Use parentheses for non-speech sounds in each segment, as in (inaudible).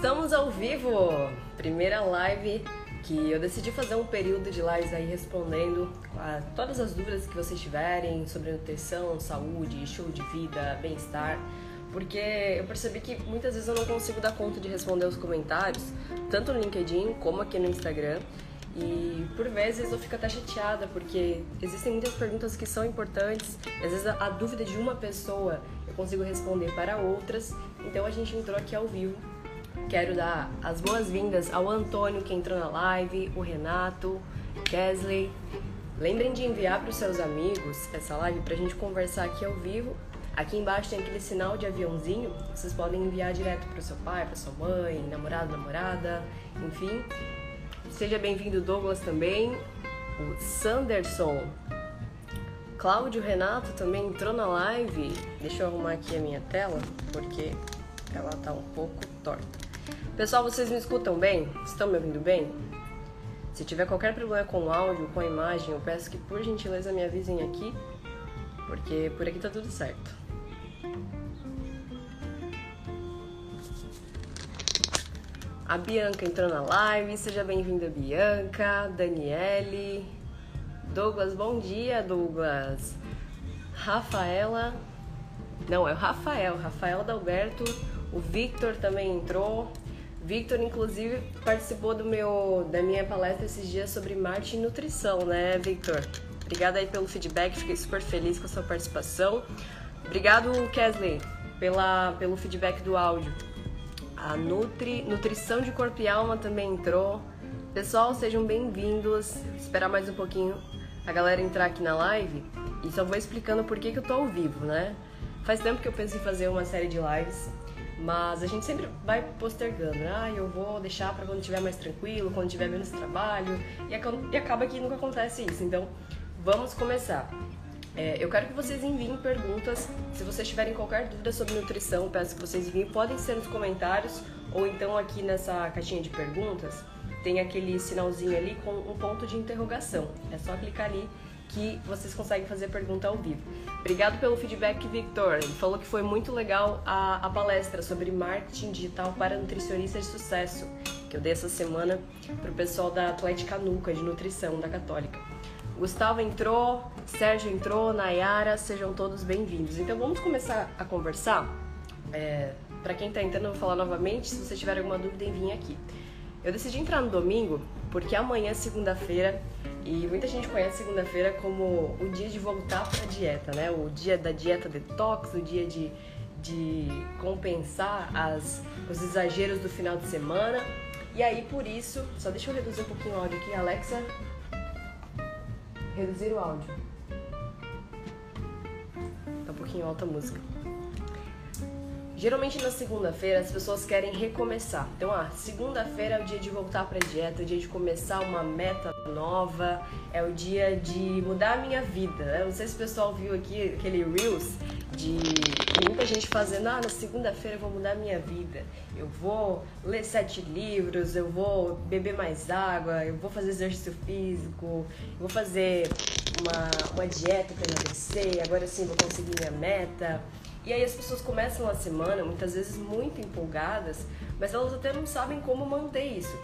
Estamos ao vivo! Primeira live que eu decidi fazer um período de lives aí respondendo a todas as dúvidas que vocês tiverem sobre nutrição, saúde, show de vida, bem-estar. Porque eu percebi que muitas vezes eu não consigo dar conta de responder os comentários, tanto no LinkedIn como aqui no Instagram. E por vezes eu fico até chateada, porque existem muitas perguntas que são importantes, às vezes a dúvida de uma pessoa eu consigo responder para outras, então a gente entrou aqui ao vivo. Quero dar as boas-vindas ao Antônio que entrou na live, o Renato, Kesley. Lembrem de enviar para os seus amigos essa live para a gente conversar aqui ao vivo. Aqui embaixo tem aquele sinal de aviãozinho, vocês podem enviar direto para o seu pai, para sua mãe, namorado, namorada, enfim. Seja bem-vindo, Douglas, também. O Sanderson. Cláudio Renato também entrou na live. Deixa eu arrumar aqui a minha tela, porque ela tá um pouco torta. Pessoal, vocês me escutam bem? Estão me ouvindo bem? Se tiver qualquer problema com o áudio, com a imagem, eu peço que por gentileza me avisem aqui, porque por aqui tá tudo certo. A Bianca entrou na live, seja bem-vinda, Bianca, Daniele, Douglas, bom dia, Douglas. Rafaela, não, é o Rafael, Rafael Dalberto, o Victor também entrou. Victor, inclusive, participou do meu, da minha palestra esses dias sobre marketing e nutrição, né, Victor? Obrigada aí pelo feedback, fiquei super feliz com a sua participação. Obrigado, Kesley, pela, pelo feedback do áudio. A Nutri, Nutrição de Corpo e Alma também entrou. Pessoal, sejam bem-vindos. Esperar mais um pouquinho a galera entrar aqui na live e só vou explicando por que, que eu tô ao vivo, né? Faz tempo que eu penso em fazer uma série de lives, mas a gente sempre vai postergando. Né? Ah, eu vou deixar para quando estiver mais tranquilo, quando tiver menos trabalho, e acaba que nunca acontece isso. Então, vamos começar. É, eu quero que vocês enviem perguntas. Se vocês tiverem qualquer dúvida sobre nutrição, peço que vocês enviem. Podem ser nos comentários ou então aqui nessa caixinha de perguntas tem aquele sinalzinho ali com um ponto de interrogação. É só clicar ali que vocês conseguem fazer pergunta ao vivo. Obrigado pelo feedback, Victor. Ele falou que foi muito legal a, a palestra sobre marketing digital para nutricionistas de sucesso que eu dei essa semana para o pessoal da Atlética Nuca de nutrição da Católica. Gustavo entrou, Sérgio entrou, Nayara, sejam todos bem-vindos. Então vamos começar a conversar. É, Para quem está entrando, eu vou falar novamente. Se você tiver alguma dúvida, enviem aqui. Eu decidi entrar no domingo porque amanhã segunda-feira e muita gente conhece segunda-feira como o dia de voltar para a dieta, né? O dia da dieta detox, o dia de, de compensar as, os exageros do final de semana. E aí, por isso, só deixa eu reduzir um pouquinho o áudio aqui, Alexa, reduzir o áudio. Tá um pouquinho alta a música. Geralmente na segunda-feira as pessoas querem recomeçar. Então, ah, segunda-feira é o dia de voltar para dieta, é o dia de começar uma meta nova, é o dia de mudar a minha vida. Eu não sei se o pessoal viu aqui aquele Reels de muita gente fazendo, ah, na segunda-feira eu vou mudar a minha vida. Eu vou ler sete livros, eu vou beber mais água, eu vou fazer exercício físico, eu vou fazer uma, uma dieta para emagrecer, agora sim vou conseguir minha meta. E aí as pessoas começam a semana, muitas vezes muito empolgadas, mas elas até não sabem como manter isso.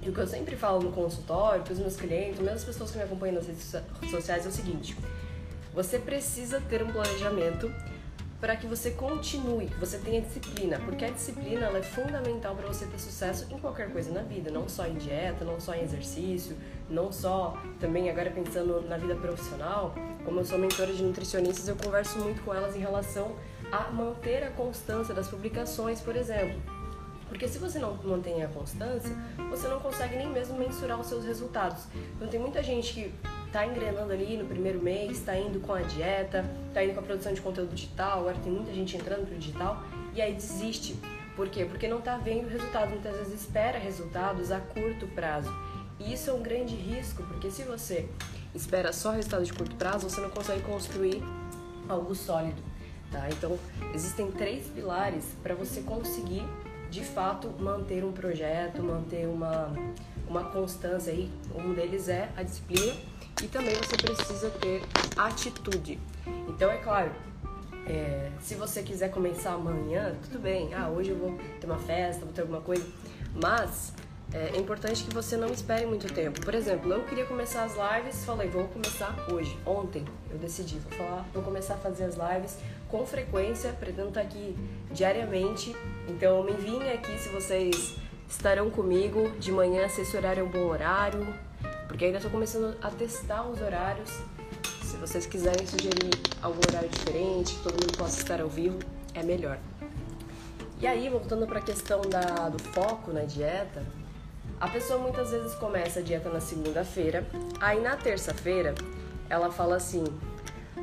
E o que eu sempre falo no consultório, para os meus clientes, mesmo as pessoas que me acompanham nas redes sociais, é o seguinte: você precisa ter um planejamento para que você continue, que você tenha disciplina, porque a disciplina é fundamental para você ter sucesso em qualquer coisa na vida, não só em dieta, não só em exercício, não só também agora pensando na vida profissional. Como eu sou mentora de nutricionistas, eu converso muito com elas em relação a manter a constância das publicações, por exemplo. Porque se você não mantém a constância, você não consegue nem mesmo mensurar os seus resultados. Então tem muita gente que está engrenando ali no primeiro mês, está indo com a dieta, está indo com a produção de conteúdo digital, agora tem muita gente entrando pro digital e aí desiste. Por quê? Porque não está vendo resultados, muitas vezes espera resultados a curto prazo. E isso é um grande risco, porque se você espera só resultados de curto prazo, você não consegue construir algo sólido. Tá? Então, existem três pilares para você conseguir de fato manter um projeto, manter uma, uma constância aí. Um deles é a disciplina e também você precisa ter atitude. Então, é claro, É, se você quiser começar amanhã, tudo bem. Ah, hoje eu vou ter uma festa, vou ter alguma coisa. Mas é, é importante que você não espere muito tempo. Por exemplo, eu queria começar as lives, falei, vou começar hoje. Ontem eu decidi, vou falar, vou começar a fazer as lives com frequência, pretendo estar aqui diariamente. Então me enviem aqui se vocês estarão comigo de manhã, se esse horário é um bom horário, porque ainda estou começando a testar os horários. Se vocês quiserem sugerir algum horário diferente, que todo mundo possa estar ao vivo, é melhor. E aí, voltando para a questão da, do foco na dieta, a pessoa muitas vezes começa a dieta na segunda-feira, aí na terça-feira ela fala assim: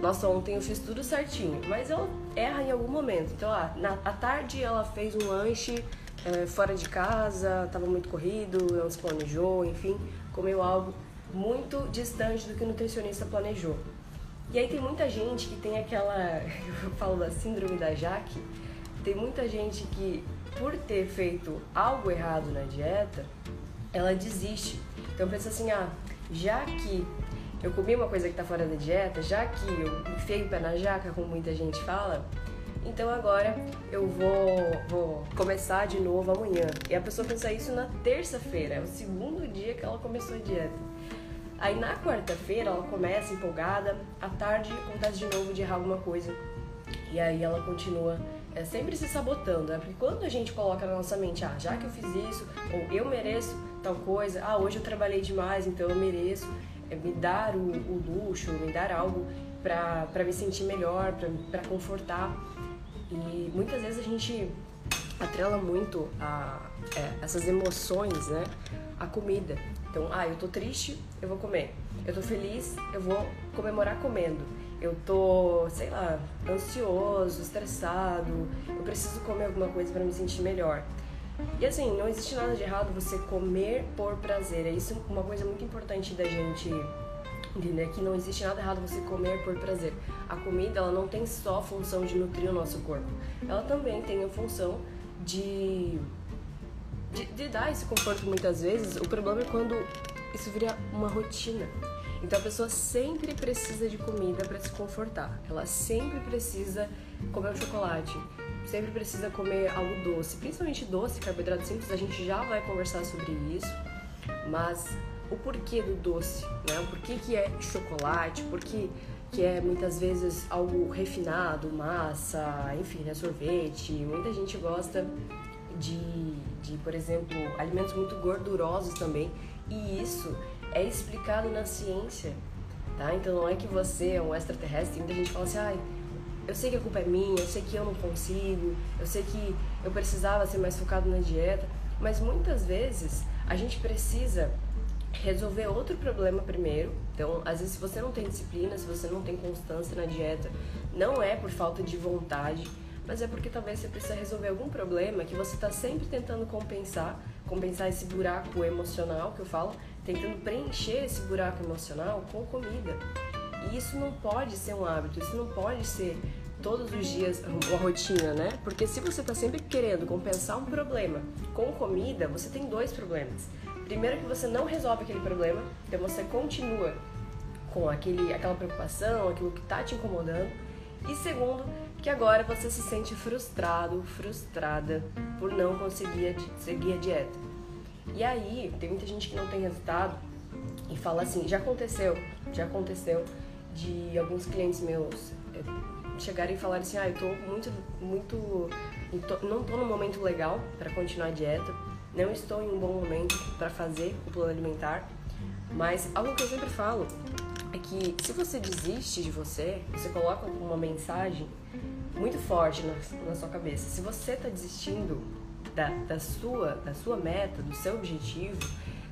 Nossa, ontem eu fiz tudo certinho, mas ela erra em algum momento. Então, ah, na, à tarde ela fez um lanche é, fora de casa, estava muito corrido, ela se planejou, enfim, comeu algo muito distante do que o nutricionista planejou. E aí tem muita gente que tem aquela, (laughs) eu falo da síndrome da Jaque, tem muita gente que, por ter feito algo errado na dieta, ela desiste. Então pensa assim, ah, já que eu comi uma coisa que está fora da dieta, já que eu enfiei o pé na jaca, como muita gente fala, então agora eu vou, vou começar de novo amanhã. E a pessoa pensa isso na terça-feira, é o segundo dia que ela começou a dieta. Aí na quarta-feira ela começa empolgada, à tarde acontece de novo de errar alguma coisa. E aí ela continua é sempre se sabotando, né? Porque quando a gente coloca na nossa mente, ah, já que eu fiz isso, ou eu mereço tal coisa, ah, hoje eu trabalhei demais, então eu mereço me dar o, o, luxo, me dar algo para me sentir melhor, para confortar. E muitas vezes a gente atrela muito a, é, essas emoções, né? A comida. Então, ah, eu tô triste, eu vou comer. Eu tô feliz, eu vou comemorar comendo eu tô, sei lá, ansioso, estressado, eu preciso comer alguma coisa para me sentir melhor. E assim, não existe nada de errado você comer por prazer. É isso uma coisa muito importante da gente entender que não existe nada errado você comer por prazer. A comida, ela não tem só a função de nutrir o nosso corpo. Ela também tem a função de de, de dar esse conforto muitas vezes. O problema é quando isso vira uma rotina. Então a pessoa sempre precisa de comida para se confortar. Ela sempre precisa comer um chocolate, sempre precisa comer algo doce, principalmente doce, carboidrato simples. A gente já vai conversar sobre isso, mas o porquê do doce, né? O porquê que é chocolate, porquê que é muitas vezes algo refinado, massa, enfim, né? sorvete. Muita gente gosta de, de, por exemplo, alimentos muito gordurosos também. E isso é explicado na ciência, tá? Então não é que você é um extraterrestre, muita gente fala assim, ai, eu sei que a culpa é minha, eu sei que eu não consigo, eu sei que eu precisava ser mais focado na dieta, mas muitas vezes a gente precisa resolver outro problema primeiro. Então, às vezes, se você não tem disciplina, se você não tem constância na dieta, não é por falta de vontade, mas é porque talvez você precisa resolver algum problema que você está sempre tentando compensar, compensar esse buraco emocional que eu falo, tentando preencher esse buraco emocional com comida. E isso não pode ser um hábito, isso não pode ser todos os dias uma rotina, né? Porque se você está sempre querendo compensar um problema com comida, você tem dois problemas. Primeiro que você não resolve aquele problema, então você continua com aquele, aquela preocupação, aquilo que está te incomodando. E segundo, que agora você se sente frustrado, frustrada por não conseguir seguir a dieta. E aí, tem muita gente que não tem resultado e fala assim: já aconteceu, já aconteceu de alguns clientes meus é, chegarem e falarem assim: ah, eu tô muito, muito. não tô no momento legal para continuar a dieta, não estou em um bom momento para fazer o plano alimentar. Mas algo que eu sempre falo é que se você desiste de você, você coloca uma mensagem muito forte na, na sua cabeça. Se você está desistindo da, da, sua, da sua meta, do seu objetivo,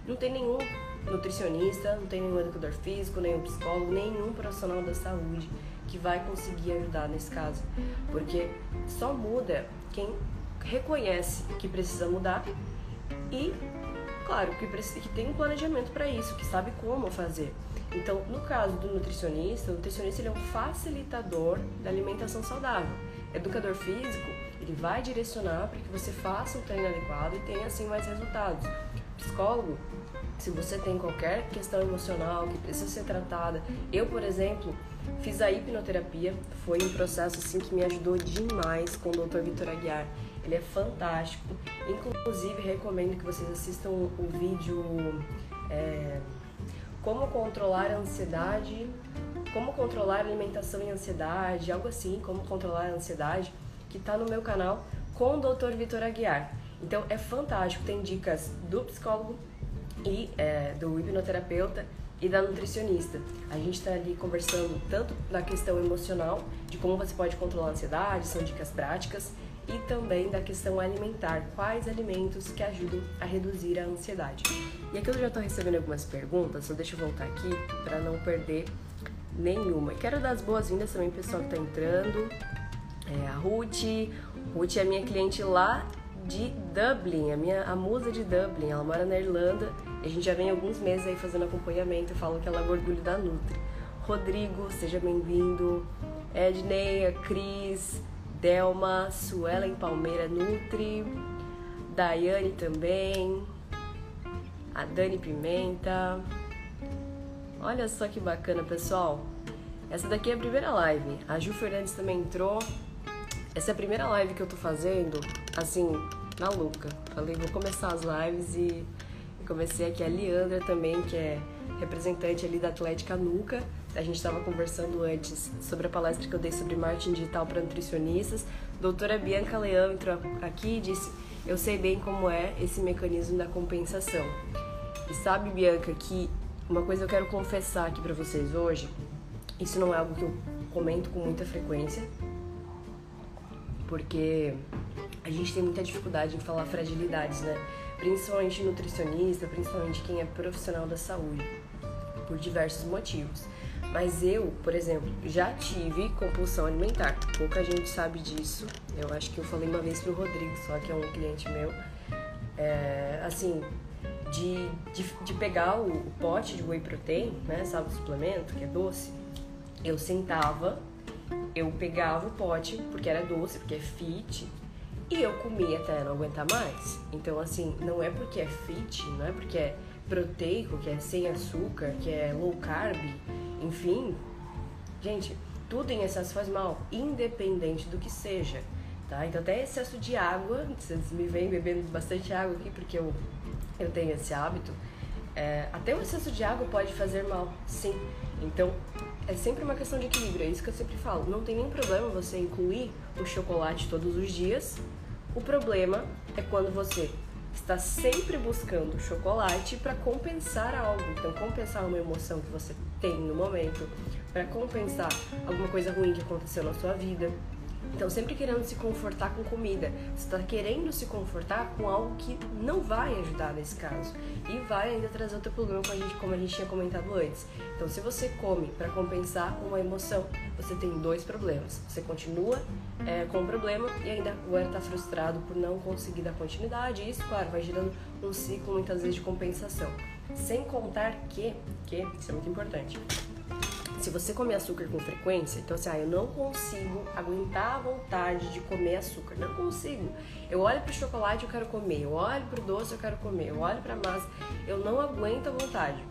não tem nenhum nutricionista, não tem nenhum educador físico, nenhum psicólogo, nenhum profissional da saúde que vai conseguir ajudar nesse caso. Porque só muda quem reconhece que precisa mudar e, claro, que, precisa, que tem um planejamento para isso, que sabe como fazer. Então, no caso do nutricionista, o nutricionista ele é um facilitador da alimentação saudável. Educador físico, ele vai direcionar para que você faça o treino adequado e tenha assim mais resultados. Psicólogo, se você tem qualquer questão emocional que precisa ser tratada, eu, por exemplo, Fiz a hipnoterapia, foi um processo assim que me ajudou demais com o Dr. Vitor Aguiar. Ele é fantástico. Inclusive, recomendo que vocês assistam o vídeo é, Como Controlar a Ansiedade, Como Controlar Alimentação e Ansiedade, algo assim, Como Controlar a Ansiedade, que está no meu canal com o Dr. Vitor Aguiar. Então é fantástico, tem dicas do psicólogo e é, do hipnoterapeuta e da nutricionista. A gente está ali conversando tanto na questão emocional, de como você pode controlar a ansiedade, são dicas práticas, e também da questão alimentar, quais alimentos que ajudam a reduzir a ansiedade. E aqui eu já estou recebendo algumas perguntas, só deixa eu voltar aqui para não perder nenhuma. E quero dar as boas-vindas também pro pessoal que está entrando. É, a Ruth, Ruth é minha cliente lá de Dublin, a minha a musa de Dublin, ela mora na Irlanda a gente já vem alguns meses aí fazendo acompanhamento, eu falo que ela é o orgulho da Nutri. Rodrigo, seja bem-vindo. Ednei, Cris, Delma, Suelen Palmeira Nutri, Daiane também, a Dani Pimenta. Olha só que bacana, pessoal. Essa daqui é a primeira live. A Ju Fernandes também entrou. Essa é a primeira live que eu tô fazendo, assim, maluca. Falei, vou começar as lives e comecei aqui a Leandra também, que é representante ali da Atlética Nuca. A gente estava conversando antes sobre a palestra que eu dei sobre marketing digital para nutricionistas. Doutora Bianca Leão entrou aqui e disse: Eu sei bem como é esse mecanismo da compensação. E sabe, Bianca, que uma coisa eu quero confessar aqui para vocês hoje. Isso não é algo que eu comento com muita frequência, porque a gente tem muita dificuldade em falar fragilidades, né? Principalmente nutricionista, principalmente quem é profissional da saúde, por diversos motivos. Mas eu, por exemplo, já tive compulsão alimentar. Pouca gente sabe disso. Eu acho que eu falei uma vez pro Rodrigo, só que é um cliente meu. É, assim, de, de, de, pegar o, o, pote de whey protein, né? Sabe o suplemento, que é doce? Eu sentava, eu pegava o pote, porque era doce, porque é fit, e eu comia até não aguentar mais. Então, assim, não é porque é fit, não é porque é proteico, que é sem açúcar, que é low carb, enfim, gente, tudo em excesso faz mal, independente do que seja, tá? Então até excesso de água, vocês me veem bebendo bastante água aqui porque eu, eu tenho esse hábito, é, até o excesso de água pode fazer mal, sim. Então é sempre uma questão de equilíbrio, é isso que eu sempre falo. Não tem nenhum problema você incluir o chocolate todos os dias. O problema é quando você está sempre buscando chocolate para compensar algo. Então, compensar uma emoção que você tem no momento, para compensar alguma coisa ruim que aconteceu na sua vida. Então, sempre querendo se confortar com comida. Você está querendo se confortar com algo que não vai ajudar nesse caso. E vai ainda trazer outro problema, como a gente, como a gente tinha comentado antes. Então, se você come para compensar uma emoção, você tem dois problemas. Você continua é, com o problema e ainda agora está frustrado por não conseguir dar continuidade. E isso, claro, vai gerando um ciclo muitas vezes de compensação. Sem contar que, que isso é muito importante se você comer açúcar com frequência, então assim, ah, eu não consigo aguentar a vontade de comer açúcar. Não consigo. Eu olho pro chocolate, eu quero comer. Eu olho pro doce, eu quero comer. Eu olho pra massa, eu não aguento a vontade.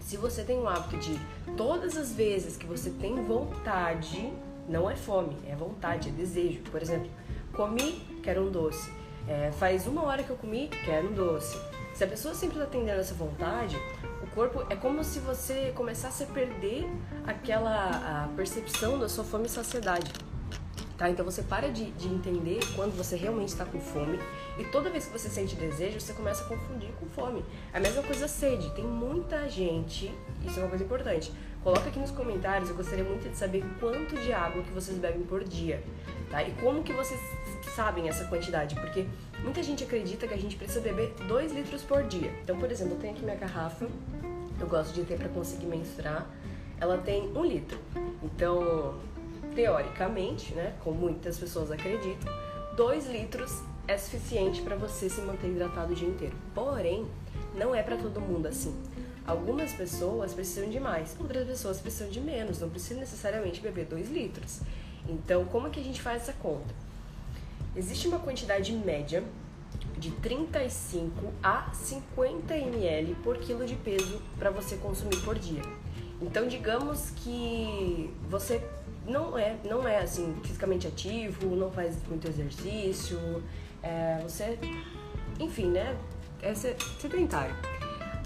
Se você tem o hábito de todas as vezes que você tem vontade, não é fome, é vontade, é desejo. Por exemplo, comi, quero um doce. É, faz uma hora que eu comi, quero um doce. Se a pessoa sempre está atendendo essa vontade, corpo é como se você começasse a perder aquela a percepção da sua fome e saciedade. Tá? Então você para de, de entender quando você realmente está com fome e toda vez que você sente desejo, você começa a confundir com fome. A mesma coisa sede. Tem muita gente, isso é uma coisa importante. Coloca aqui nos comentários, eu gostaria muito de saber quanto de água que vocês bebem por dia, tá? E como que vocês sabem essa quantidade, porque muita gente acredita que a gente precisa beber 2 litros por dia. Então, por exemplo, eu tenho aqui minha garrafa eu gosto de ter para conseguir menstruar, ela tem um litro. Então, teoricamente, né, como muitas pessoas acreditam, dois litros é suficiente para você se manter hidratado o dia inteiro. Porém, não é para todo mundo assim. Algumas pessoas precisam de mais, outras pessoas precisam de menos, não precisa necessariamente beber 2 litros. Então, como é que a gente faz essa conta? Existe uma quantidade média de 35 a 50 ml por quilo de peso para você consumir por dia. então digamos que você não é, não é assim fisicamente ativo, não faz muito exercício, é, você, enfim, né? É sedentário.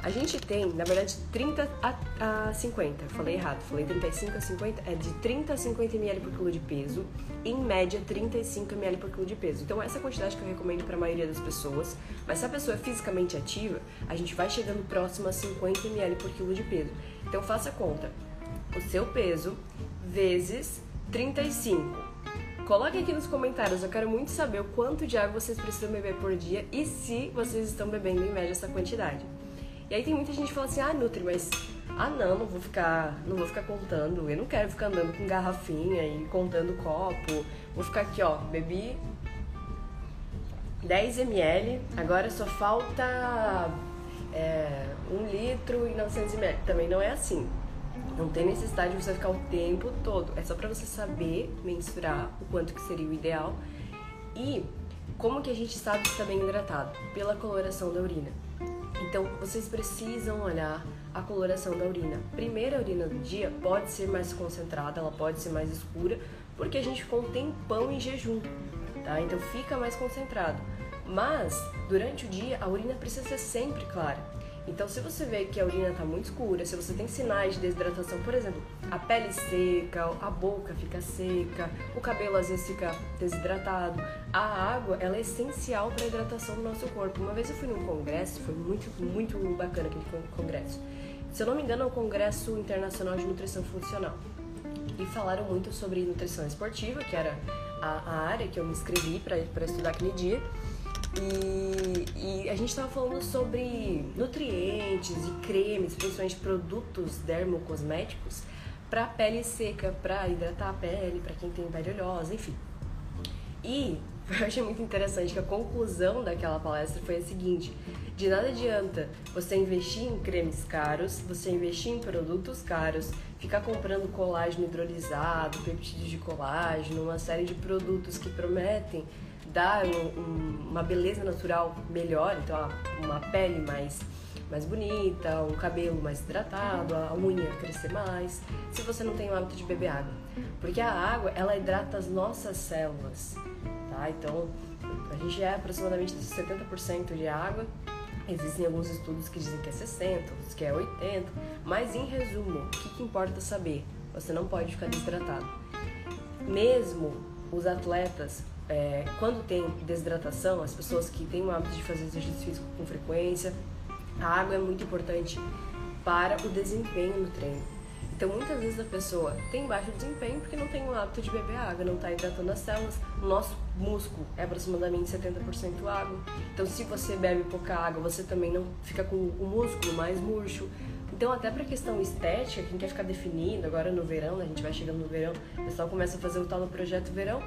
A gente tem, na verdade, 30 a, a 50. Falei errado, falei 35 a 50. É de 30 a 50 ml por quilo de peso. Em média, 35 ml por quilo de peso. Então, essa é a quantidade que eu recomendo para a maioria das pessoas. Mas se a pessoa é fisicamente ativa, a gente vai chegando próximo a 50 ml por quilo de peso. Então, faça a conta. O seu peso vezes 35. Coloque aqui nos comentários, eu quero muito saber o quanto de água vocês precisam beber por dia e se vocês estão bebendo em média essa quantidade. E aí tem muita gente que fala assim, ah, Nutri, mas ah não, não vou ficar, não vou ficar contando, eu não quero ficar andando com garrafinha e contando copo. Vou ficar aqui, ó, bebi 10 ml, agora só falta é, 1 litro e 900 ml. Também não é assim. Não tem necessidade de você ficar o tempo todo. É só para você saber mensurar o quanto que seria o ideal. E como que a gente sabe se está bem hidratado? Pela coloração da urina. Então, vocês precisam olhar a coloração da urina. Primeira urina do dia pode ser mais concentrada, ela pode ser mais escura, porque a gente ficou um tempão em jejum, tá? Então fica mais concentrado. Mas, durante o dia, a urina precisa ser sempre clara. Então, se você vê que a urina está muito escura, se você tem sinais de desidratação, por exemplo, a pele seca, a boca fica seca, o cabelo às vezes fica desidratado, a água ela é essencial para a hidratação do nosso corpo. Uma vez eu fui num congresso, foi muito, muito bacana aquele congresso. Se eu não me engano, é o Congresso Internacional de Nutrição Funcional. E falaram muito sobre nutrição esportiva, que era a, a área que eu me inscrevi para estudar aquele dia. E, e a gente estava falando sobre nutrientes e cremes, principalmente produtos dermocosméticos, para pele seca, para hidratar a pele, para quem tem pele oleosa, enfim. E (laughs) eu achei muito interessante que a conclusão daquela palestra foi a seguinte: de nada adianta você investir em cremes caros, você investir em produtos caros, ficar comprando colágeno hidrolisado, peptídeos de colágeno, uma série de produtos que prometem dar um, um, uma beleza natural melhor, então uma pele mais, mais bonita, um cabelo mais hidratado, a unha crescer mais, se você não tem o hábito de beber água. Porque a água, ela hidrata as nossas células, tá? Então, a gente é aproximadamente 70% de água, Existem alguns estudos que dizem que é 60, outros que é 80, mas em resumo, o que, que importa saber? Você não pode ficar desidratado. Mesmo os atletas é, quando tem desidratação, as pessoas que têm o hábito de fazer exercício físico com frequência, a água é muito importante para o desempenho no treino. Então, muitas vezes a pessoa tem baixo desempenho porque não tem o hábito de beber água, não está hidratando as células. O nosso músculo é aproximadamente 70% água. Então, se você bebe pouca água, você também não fica com o músculo mais murcho. Então, até para questão estética, quem quer ficar definido, agora no verão, né, a gente vai chegando no verão, o pessoal começa a fazer o tal do projeto verão,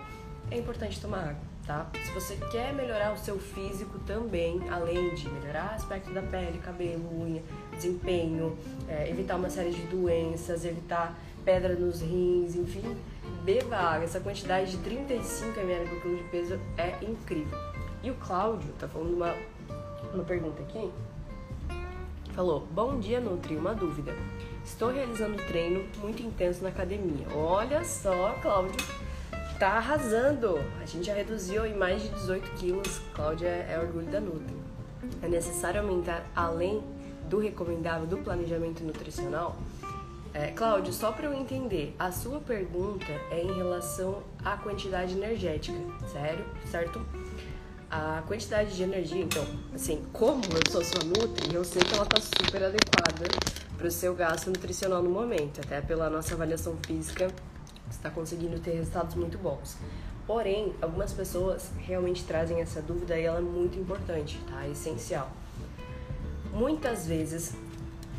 é importante tomar água, tá? Se você quer melhorar o seu físico também, além de melhorar aspecto da pele, cabelo, unha, desempenho, é, evitar uma série de doenças, evitar pedra nos rins, enfim, beba água. Essa quantidade de 35 ml por quilo de peso é incrível. E o Cláudio tá falando uma, uma pergunta aqui. Falou: Bom dia, Nutri. Uma dúvida. Estou realizando treino muito intenso na academia. Olha só, Cláudio tá arrasando. A gente já reduziu em mais de 18 quilos. Cláudia é orgulho da Nutri. É necessário aumentar além do recomendável do planejamento nutricional? É, Cláudio, só para eu entender, a sua pergunta é em relação à quantidade energética, sério? Certo? A quantidade de energia, então, assim, como eu sou sua Nutri, eu sei que ela tá super adequada para o seu gasto nutricional no momento, até pela nossa avaliação física está conseguindo ter resultados muito bons. Porém, algumas pessoas realmente trazem essa dúvida e ela é muito importante, tá? É essencial. Muitas vezes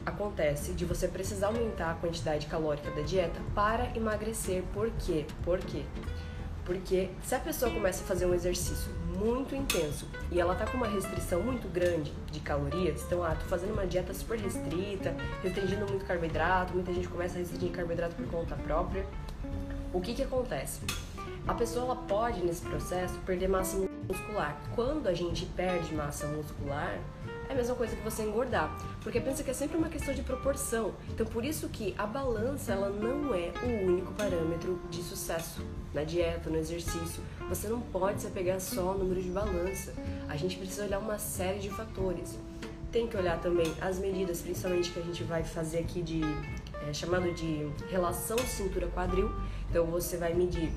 acontece de você precisar aumentar a quantidade calórica da dieta para emagrecer. Por quê? Por quê? Porque se a pessoa começa a fazer um exercício muito intenso e ela tá com uma restrição muito grande de calorias, então, ah, tô fazendo uma dieta super restrita, restringindo muito carboidrato, muita gente começa a restringir carboidrato por conta própria o que que acontece? A pessoa ela pode nesse processo perder massa muscular. Quando a gente perde massa muscular, é a mesma coisa que você engordar, porque pensa que é sempre uma questão de proporção. Então por isso que a balança ela não é o único parâmetro de sucesso na dieta, no exercício. Você não pode se apegar só ao número de balança. A gente precisa olhar uma série de fatores. Tem que olhar também as medidas, principalmente que a gente vai fazer aqui de é, chamado de relação cintura-quadril. Então você vai medir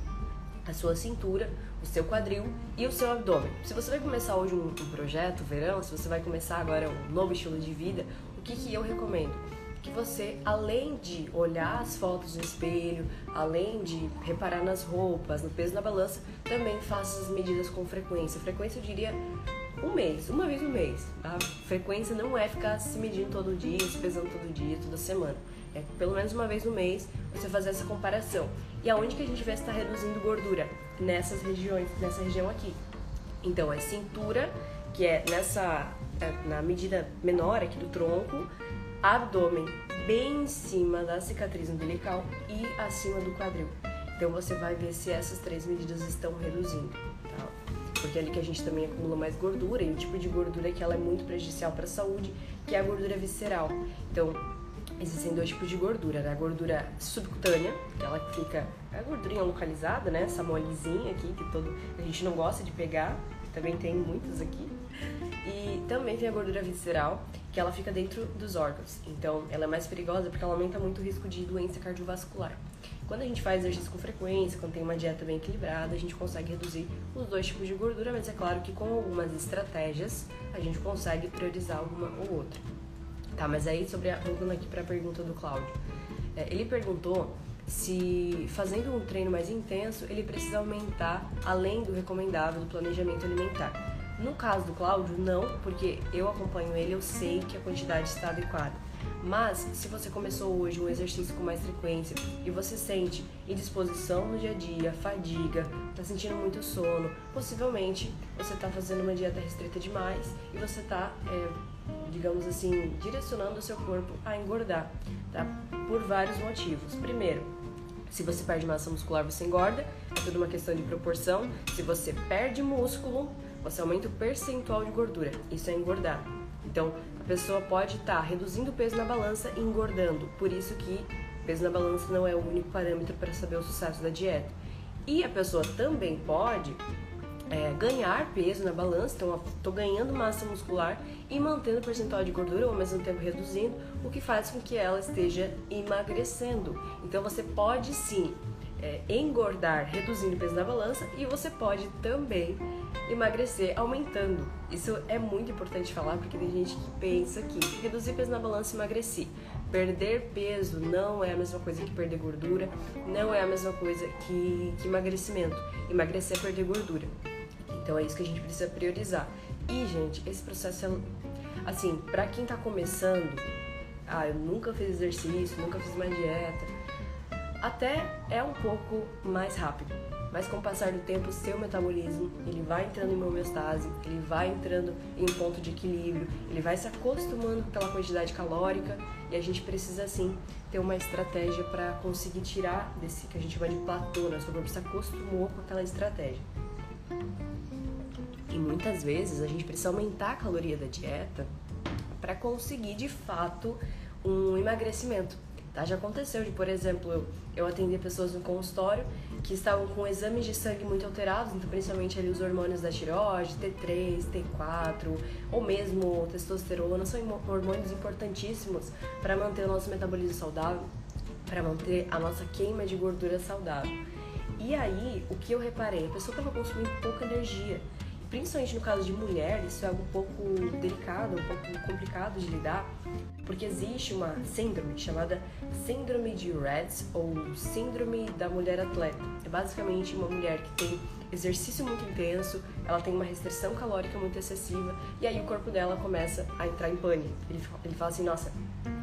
a sua cintura, o seu quadril e o seu abdômen. Se você vai começar hoje um, um projeto, verão, se você vai começar agora um novo estilo de vida, o que, que eu recomendo? Que você, além de olhar as fotos no espelho, além de reparar nas roupas, no peso na balança, também faça as medidas com frequência. Frequência eu diria um mês, uma vez no mês. A frequência não é ficar se medindo todo dia, se pesando todo dia, toda semana. É pelo menos uma vez no mês você fazer essa comparação. E aonde que a gente vai estar reduzindo gordura? Nessas regiões, nessa região aqui. Então é cintura, que é nessa é, na medida menor aqui do tronco, abdômen bem em cima da cicatriz umbilical e acima do quadril. Então você vai ver se essas três medidas estão reduzindo, tá? Porque é ali que a gente também acumula mais gordura e o tipo de gordura que ela é muito prejudicial para a saúde, que é a gordura visceral. Então, existem dois tipos de gordura, né? A gordura subcutânea, que ela fica é a gordurinha localizada, né? Essa molezinha aqui que todo a gente não gosta de pegar, também tem muitas aqui. E também tem a gordura visceral, que ela fica dentro dos órgãos. Então, ela é mais perigosa porque ela aumenta muito o risco de doença cardiovascular. Quando a gente faz exercício com frequência, quando tem uma dieta bem equilibrada, a gente consegue reduzir os dois tipos de gordura, mas é claro que com algumas estratégias a gente consegue priorizar uma ou outra. Tá, mas aí sobre a, voltando aqui para a pergunta do Cláudio. É, ele perguntou se fazendo um treino mais intenso, ele precisa aumentar além do recomendável do planejamento alimentar. No caso do Cláudio, não, porque eu acompanho ele, eu sei que a quantidade está adequada. Mas se você começou hoje um exercício com mais frequência e você sente indisposição no dia a dia, fadiga, está sentindo muito sono, possivelmente você está fazendo uma dieta restrita demais e você está é, digamos assim, direcionando o seu corpo a engordar, tá? Por vários motivos. Primeiro, se você perde massa muscular, você engorda, é tudo uma questão de proporção. Se você perde músculo, você aumenta o percentual de gordura, isso é engordar. Então, a pessoa pode estar tá reduzindo o peso na balança e engordando, por isso que peso na balança não é o único parâmetro para saber o sucesso da dieta. E a pessoa também pode é, ganhar peso na balança, então estou ganhando massa muscular e mantendo o percentual de gordura ou ao mesmo tempo reduzindo, o que faz com que ela esteja emagrecendo. Então você pode sim é, engordar reduzindo o peso na balança e você pode também emagrecer aumentando. Isso é muito importante falar porque tem gente que pensa que reduzir peso na balança e emagrecer. Perder peso não é a mesma coisa que perder gordura, não é a mesma coisa que, que emagrecimento. Emagrecer é perder gordura. Então é isso que a gente precisa priorizar. E, gente, esse processo é. Assim, pra quem tá começando, ah, eu nunca fiz exercício, nunca fiz uma dieta, até é um pouco mais rápido. Mas com o passar do tempo, o seu metabolismo, ele vai entrando em homeostase, ele vai entrando em um ponto de equilíbrio, ele vai se acostumando com aquela quantidade calórica e a gente precisa, assim, ter uma estratégia para conseguir tirar desse que a gente chama de platô, né? O corpo se acostumou com aquela estratégia. E muitas vezes a gente precisa aumentar a caloria da dieta para conseguir de fato um emagrecimento. Tá? Já aconteceu de, por exemplo, eu, atender pessoas no consultório que estavam com exames de sangue muito alterados, então principalmente ali os hormônios da tireoide, T3, T4, ou mesmo testosterona, são hormônios importantíssimos para manter o nosso metabolismo saudável, para manter a nossa queima de gordura saudável. E aí, o que eu reparei? A pessoa estava consumindo pouca energia principalmente no caso de mulher, isso é algo um pouco delicado, um pouco complicado de lidar, porque existe uma síndrome chamada Síndrome de Reds ou Síndrome da Mulher Atleta. É basicamente uma mulher que tem exercício muito intenso, ela tem uma restrição calórica muito excessiva e aí o corpo dela começa a entrar em pânico. Ele, ele fala assim: nossa,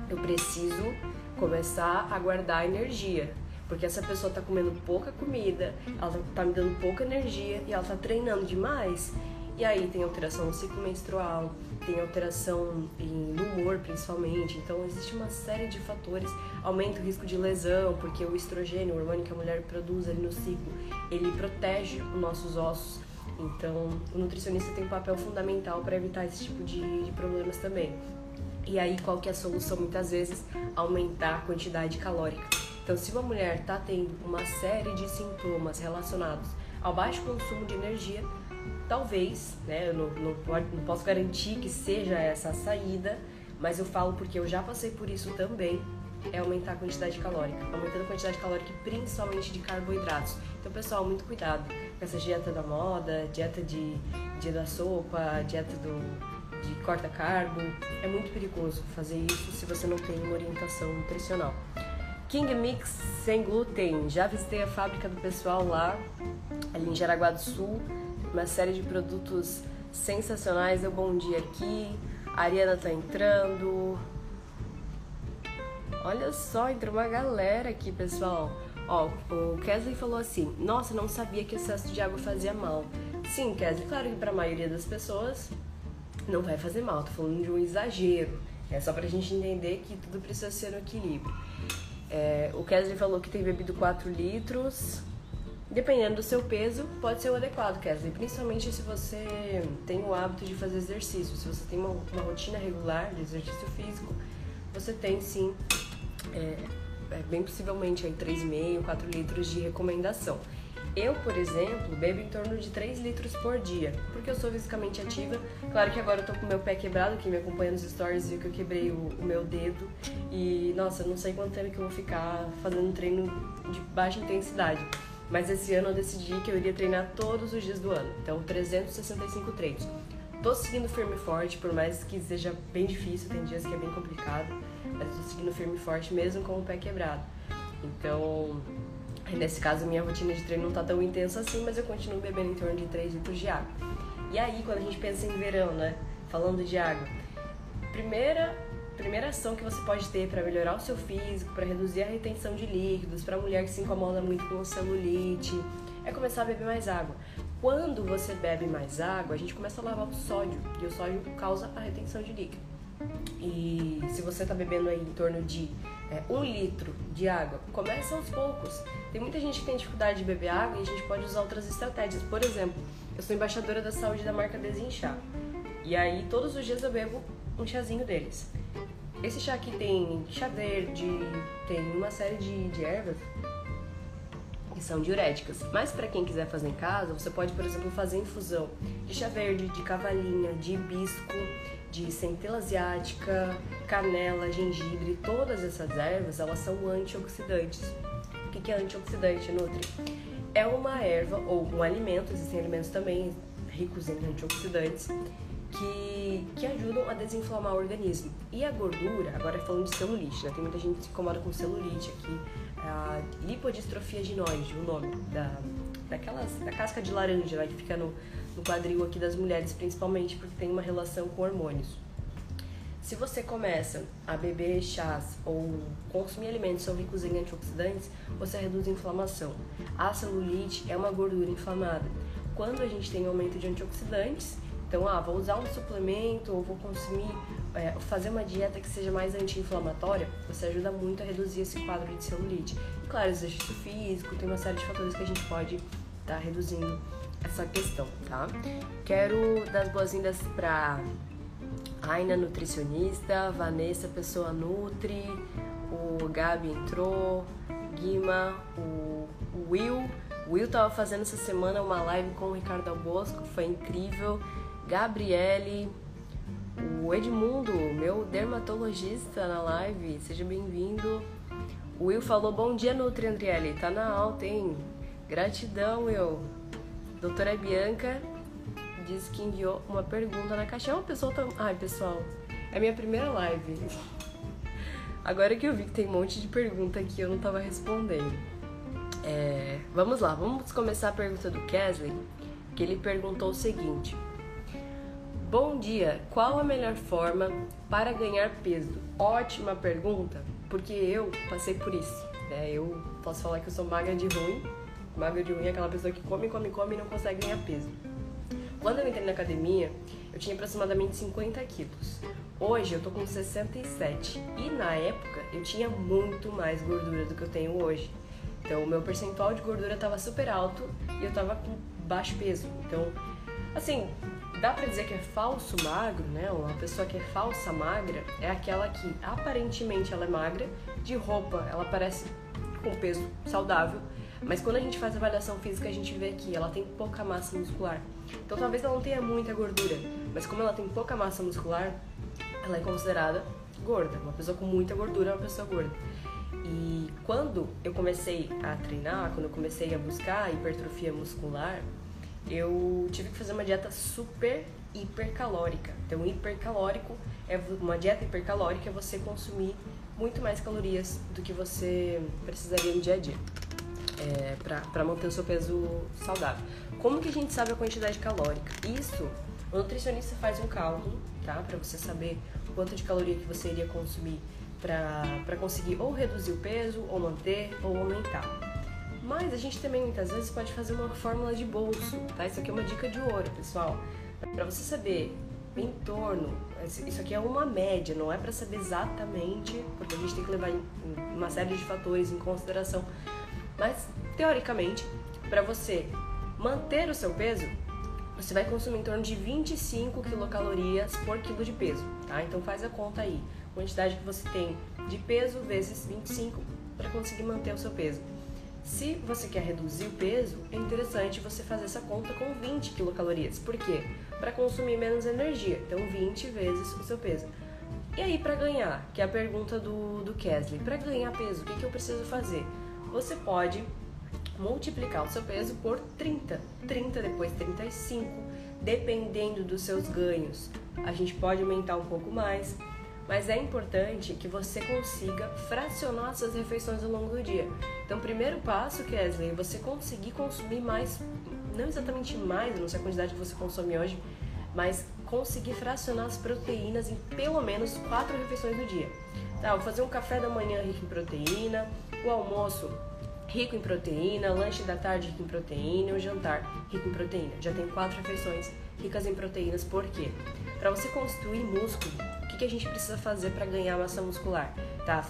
eu preciso começar a guardar energia porque essa pessoa tá comendo pouca comida, ela tá, tá me dando pouca energia e ela tá treinando demais. E aí tem alteração no ciclo menstrual, tem alteração no humor principalmente. Então existe uma série de fatores, aumenta o risco de lesão, porque o estrogênio, o hormônio que a mulher produz ali no ciclo, ele protege os nossos ossos Então, o nutricionista tem um papel fundamental para evitar esse tipo de, de problemas também. E aí, qual que é a solução? Muitas vezes, aumentar a quantidade calórica. Então, se uma mulher está tendo uma série de sintomas relacionados ao baixo consumo de energia, talvez, né, eu não, não, não posso garantir que seja essa a saída, mas eu falo porque eu já passei por isso também, é aumentar a quantidade calórica, aumentando a quantidade calórica principalmente de carboidratos. Então, pessoal, muito cuidado com essa dieta da moda, dieta de dia da sopa, dieta do, de corta carbo. É muito perigoso fazer isso se você não tem uma orientação nutricional. King Mix sem glúten. Já visitei a fábrica do pessoal lá, ali em Jaraguá do Sul. Uma série de produtos sensacionais. Deu bom dia aqui. A Ariana tá entrando. Olha só, entrou uma galera aqui, pessoal. Ó, o Kesley falou assim: Nossa, não sabia que o excesso de água fazia mal. Sim, Kesley, claro que para a maioria das pessoas não vai fazer mal. Tô falando de um exagero. É só pra gente entender que tudo precisa ser no equilíbrio. É, o Kesley falou que tem bebido 4 litros. Dependendo do seu peso, pode ser o adequado, Kesley. Principalmente se você tem o hábito de fazer exercício. Se você tem uma, uma rotina regular de exercício físico, você tem sim é, é, bem possivelmente aí 3,5, 4 litros de recomendação. Eu, por exemplo, bebo em torno de 3 litros por dia, porque eu sou fisicamente ativa. Claro que agora eu tô com meu pé quebrado, quem me acompanha nos stories viu que eu quebrei o, o meu dedo. E, nossa, não sei quanto tempo que eu vou ficar fazendo treino de baixa intensidade. Mas esse ano eu decidi que eu iria treinar todos os dias do ano, então 365 treinos. Tô seguindo firme e forte, por mais que seja bem difícil, tem dias que é bem complicado mas tô seguindo firme e forte mesmo com o pé quebrado. Então, nesse caso, minha rotina de treino não tá tão intensa assim, mas eu continuo bebendo em torno de 3 litros de água. E aí, quando a gente pensa em verão, né? Falando de água, primeira primeira ação que você pode ter para melhorar o seu físico, para reduzir a retenção de líquidos, para mulher que se incomoda muito com celulite, é começar a beber mais água. Quando você bebe mais água, a gente começa a lavar o sódio, e o sódio causa a retenção de líquido. E se você está bebendo aí em torno de é, um litro de água, começa aos poucos. Tem muita gente que tem dificuldade de beber água e a gente pode usar outras estratégias. Por exemplo, eu sou embaixadora da saúde da marca Desinchar. E aí todos os dias eu bebo um chazinho deles. Esse chá aqui tem chá verde, tem uma série de, de ervas que são diuréticas. Mas para quem quiser fazer em casa, você pode, por exemplo, fazer infusão de chá verde, de cavalinha, de hibisco de centela asiática, canela, gengibre, todas essas ervas, elas são antioxidantes. O que é antioxidante, Nutri? É uma erva ou um alimento, existem alimentos também ricos em antioxidantes, que, que ajudam a desinflamar o organismo. E a gordura, agora falando de celulite, né? tem muita gente que se incomoda com celulite aqui, a lipodistrofia ginoide, o nome da, daquelas, da casca de laranja né, que fica no, no quadril aqui das mulheres, principalmente porque tem uma relação com hormônios. Se você começa a beber chás ou consumir alimentos são ricos em antioxidantes, você reduz a inflamação. A celulite é uma gordura inflamada. Quando a gente tem aumento de antioxidantes, então, ah, vou usar um suplemento ou vou consumir, é, fazer uma dieta que seja mais anti-inflamatória, você ajuda muito a reduzir esse quadro de celulite. E claro, exercício físico, tem uma série de fatores que a gente pode estar tá reduzindo essa questão, tá? Quero dar as boas-vindas para Aina, nutricionista, Vanessa, pessoa nutri, o Gabi entrou, Guima, o Will. O Will tava fazendo essa semana uma live com o Ricardo Albosco, foi incrível. Gabriele, o Edmundo, meu dermatologista na live, seja bem-vindo. O Will falou: Bom dia, Nutri Andriele, tá na alta, hein? Gratidão, Will. Doutora Bianca disse que enviou uma pergunta na caixa. É uma pessoa tão. Ai, pessoal, é minha primeira live. Agora que eu vi que tem um monte de pergunta aqui, eu não tava respondendo. É... Vamos lá, vamos começar a pergunta do Kesley, que ele perguntou o seguinte: Bom dia, qual a melhor forma para ganhar peso? Ótima pergunta, porque eu passei por isso. Né? Eu posso falar que eu sou magra de ruim Magra de ruim é aquela pessoa que come, come, come e não consegue ganhar peso. Quando eu entrei na academia, eu tinha aproximadamente 50 quilos. Hoje eu tô com 67 e na época eu tinha muito mais gordura do que eu tenho hoje. Então, o meu percentual de gordura estava super alto e eu estava com baixo peso. Então, assim, dá pra dizer que é falso magro, né? Uma pessoa que é falsa magra é aquela que aparentemente ela é magra, de roupa ela parece com peso saudável, mas quando a gente faz a avaliação física a gente vê que ela tem pouca massa muscular. Então talvez ela não tenha muita gordura, mas como ela tem pouca massa muscular, ela é considerada gorda. Uma pessoa com muita gordura é uma pessoa gorda. E quando eu comecei a treinar, quando eu comecei a buscar hipertrofia muscular, eu tive que fazer uma dieta super hipercalórica. Então, hipercalórico é uma dieta hipercalórica é você consumir muito mais calorias do que você precisaria no dia a dia é, para manter o seu peso saudável. Como que a gente sabe a quantidade calórica? Isso, o nutricionista faz um cálculo, tá? Para você saber quanto de caloria que você iria consumir para conseguir ou reduzir o peso, ou manter, ou aumentar. Mas a gente também muitas vezes pode fazer uma fórmula de bolso, tá? Isso aqui é uma dica de ouro, pessoal. Para você saber em torno, isso aqui é uma média, não é para saber exatamente, porque a gente tem que levar uma série de fatores em consideração. Mas teoricamente, para você manter o seu peso, você vai consumir em torno de 25 quilocalorias por quilo de peso, tá? Então faz a conta aí, quantidade que você tem de peso vezes 25 para conseguir manter o seu peso. Se você quer reduzir o peso, é interessante você fazer essa conta com 20 quilocalorias. Por quê? Para consumir menos energia. Então 20 vezes o seu peso. E aí para ganhar, que é a pergunta do, do Kesley, para ganhar peso, o que, que eu preciso fazer? Você pode multiplicar o seu peso por 30, 30 depois 35, dependendo dos seus ganhos. A gente pode aumentar um pouco mais, mas é importante que você consiga fracionar suas refeições ao longo do dia. Então, primeiro passo, Kesley, é você conseguir consumir mais, não exatamente mais, não sei a quantidade que você consome hoje, mas conseguir fracionar as proteínas em pelo menos quatro refeições do dia. Tá, vou fazer um café da manhã rico em proteína, o almoço rico em proteína, lanche da tarde rico em proteína o jantar rico em proteína. Já tem quatro refeições ricas em proteínas, por quê? Para você construir músculo, o que, que a gente precisa fazer para ganhar massa muscular? Tá,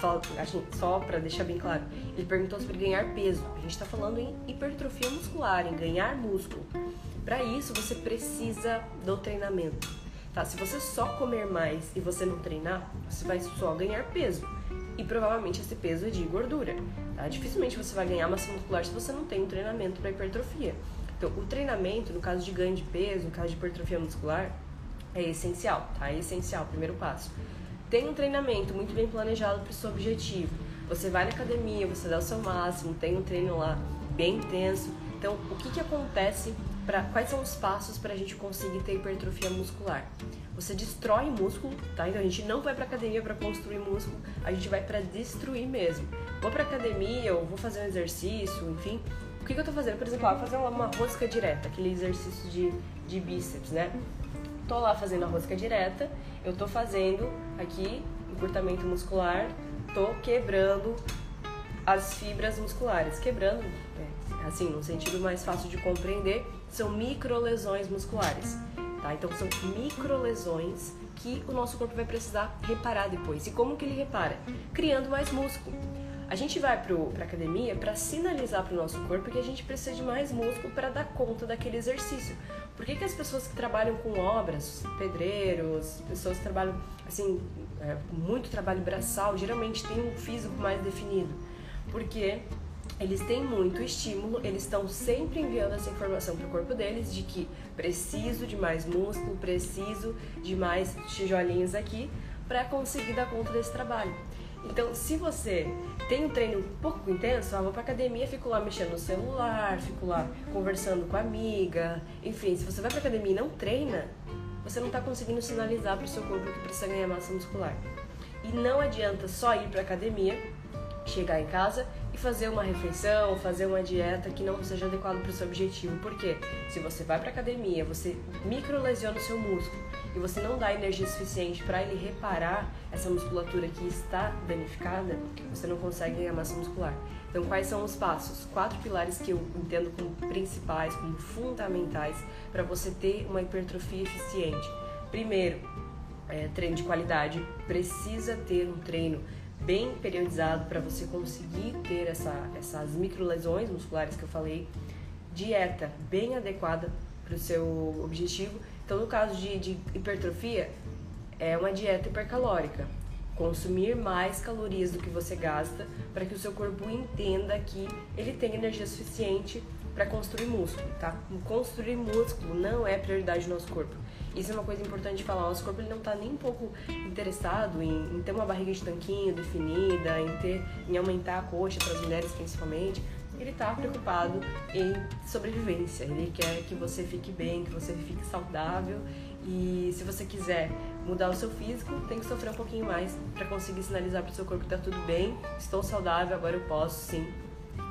só para deixar bem claro, ele perguntou sobre ganhar peso. A gente está falando em hipertrofia muscular, em ganhar músculo. Para isso, você precisa do treinamento. Tá? Se você só comer mais e você não treinar, você vai só ganhar peso e provavelmente esse peso é de gordura. Tá? Dificilmente você vai ganhar massa muscular se você não tem um treinamento para hipertrofia. Então, o treinamento, no caso de ganho de peso, no caso de hipertrofia muscular, é essencial, tá? É essencial, primeiro passo. Tem um treinamento muito bem planejado para o seu objetivo. Você vai na academia, você dá o seu máximo, tem um treino lá bem intenso. Então, o que, que acontece? Pra, quais são os passos para a gente conseguir ter hipertrofia muscular? Você destrói músculo, tá? Então a gente não vai pra academia para construir músculo, a gente vai para destruir mesmo. Vou pra academia, ou vou fazer um exercício, enfim. O que, que eu tô fazendo? Por exemplo, ó, vou fazer uma rosca direta, aquele exercício de, de bíceps, né? Tô lá fazendo a rosca direta, eu tô fazendo aqui encurtamento muscular, tô quebrando as fibras musculares. Quebrando, é, assim, no sentido mais fácil de compreender, são micro lesões musculares. Tá? Então são micro lesões que o nosso corpo vai precisar reparar depois. E como que ele repara? Criando mais músculo. A gente vai para academia para sinalizar para o nosso corpo que a gente precisa de mais músculo para dar conta daquele exercício. Por que, que as pessoas que trabalham com obras, pedreiros, pessoas que trabalham assim, é, muito trabalho braçal, geralmente têm um físico mais definido? Porque eles têm muito estímulo, eles estão sempre enviando essa informação para o corpo deles de que preciso de mais músculo, preciso de mais tijolinhos aqui para conseguir dar conta desse trabalho. Então, se você tem um treino um pouco intenso, ah, vou para academia, fico lá mexendo no celular, fico lá conversando com a amiga, enfim, se você vai para academia e não treina, você não está conseguindo sinalizar para o seu corpo que precisa ganhar massa muscular. E não adianta só ir para academia, chegar em casa fazer uma refeição, fazer uma dieta que não seja adequada para o seu objetivo. Porque se você vai para academia, você microlesiona o seu músculo e você não dá energia suficiente para ele reparar essa musculatura que está danificada, você não consegue ganhar massa muscular. Então, quais são os passos? Quatro pilares que eu entendo como principais, como fundamentais para você ter uma hipertrofia eficiente. Primeiro, é, treino de qualidade. Precisa ter um treino bem periodizado para você conseguir ter essa, essas microlesões musculares que eu falei, dieta bem adequada para o seu objetivo. Então, no caso de, de hipertrofia, é uma dieta hipercalórica. Consumir mais calorias do que você gasta para que o seu corpo entenda que ele tem energia suficiente para construir músculo, tá? Construir músculo não é prioridade do nosso corpo. Isso é uma coisa importante de falar. O nosso corpo ele não está nem um pouco interessado em, em, ter uma barriga de tanquinho definida, em ter, em aumentar a coxa para as mulheres principalmente. Ele está preocupado em sobrevivência. Ele quer que você fique bem, que você fique saudável. E se você quiser mudar o seu físico, tem que sofrer um pouquinho mais para conseguir sinalizar para o seu corpo que está tudo bem, estou saudável, agora eu posso sim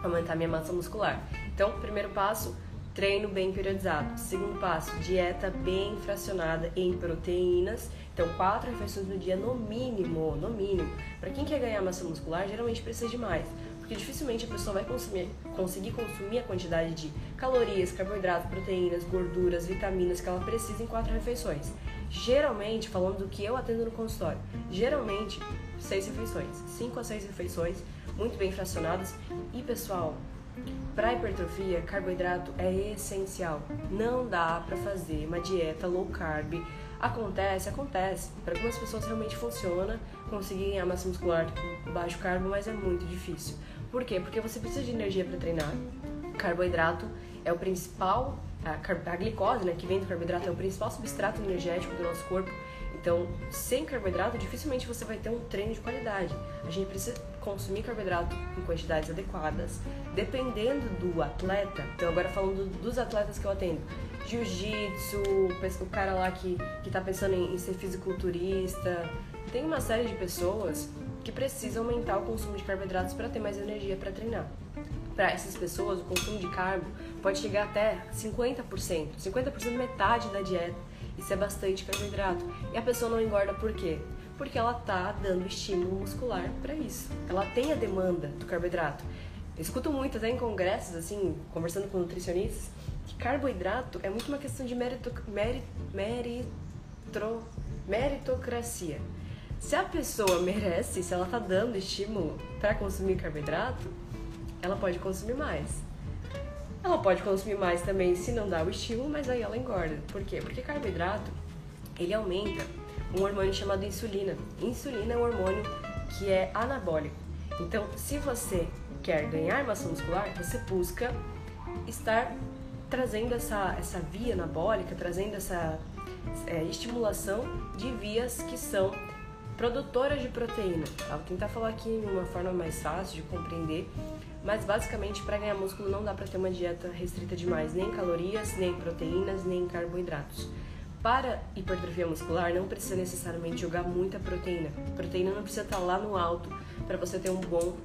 aumentar minha massa muscular. Então, primeiro passo, treino bem periodizado. Segundo passo, dieta bem fracionada em proteínas. Então, quatro refeições no dia no mínimo, no mínimo. Para quem quer ganhar massa muscular, geralmente precisa de mais, porque dificilmente a pessoa vai consumir, conseguir consumir a quantidade de calorias, carboidratos, proteínas, gorduras, vitaminas que ela precisa em quatro refeições. Geralmente, falando do que eu atendo no consultório, geralmente seis refeições, cinco a seis refeições, muito bem fracionadas. E pessoal, para hipertrofia, carboidrato é essencial. Não dá para fazer uma dieta low carb. Acontece, acontece. Para algumas pessoas realmente funciona conseguir ganhar massa muscular com baixo carbo, mas é muito difícil. Por quê? Porque você precisa de energia para treinar. Carboidrato é o principal, a, glicose, né, que vem do carboidrato, é o principal substrato energético do nosso corpo. Então, sem carboidrato, dificilmente você vai ter um treino de qualidade. A gente precisa consumir carboidrato em quantidades adequadas, dependendo do atleta. Então, agora falando dos atletas que eu atendo, jiu-jitsu, o cara lá que, que tá pensando em, em ser fisiculturista, tem uma série de pessoas que precisam aumentar o consumo de carboidratos para ter mais energia para treinar. Para essas pessoas, o consumo de carbo pode chegar até 50%, 50% metade da dieta. Isso é bastante carboidrato. E a pessoa não engorda por quê? Porque ela tá dando estímulo muscular para isso. Ela tem a demanda do carboidrato. Eu escuto muito até em congressos, assim, conversando com nutricionistas, que carboidrato é muito uma questão de meritocracia. Se a pessoa (laughs) merece, se ela tá dando estímulo para consumir carboidrato, ela pode consumir mais. Ela pode consumir mais também se não dá o estímulo, mas aí ela engorda. Por quê? Porque carboidrato, ele aumenta um hormônio chamado insulina. Insulina é um hormônio que é anabólico. Então, se você quer ganhar massa muscular, você busca estar trazendo essa, essa via anabólica, trazendo essa é, estimulação de vias que são produtoras de proteína. Tá? Vou tentar falar aqui de uma forma mais fácil de compreender, mas basicamente para ganhar músculo não dá para ter uma dieta restrita demais, nem calorias, nem proteínas, nem carboidratos. Para hipertrofia muscular, não precisa necessariamente jogar muita proteína. Proteína não precisa estar lá no alto para você ter um bom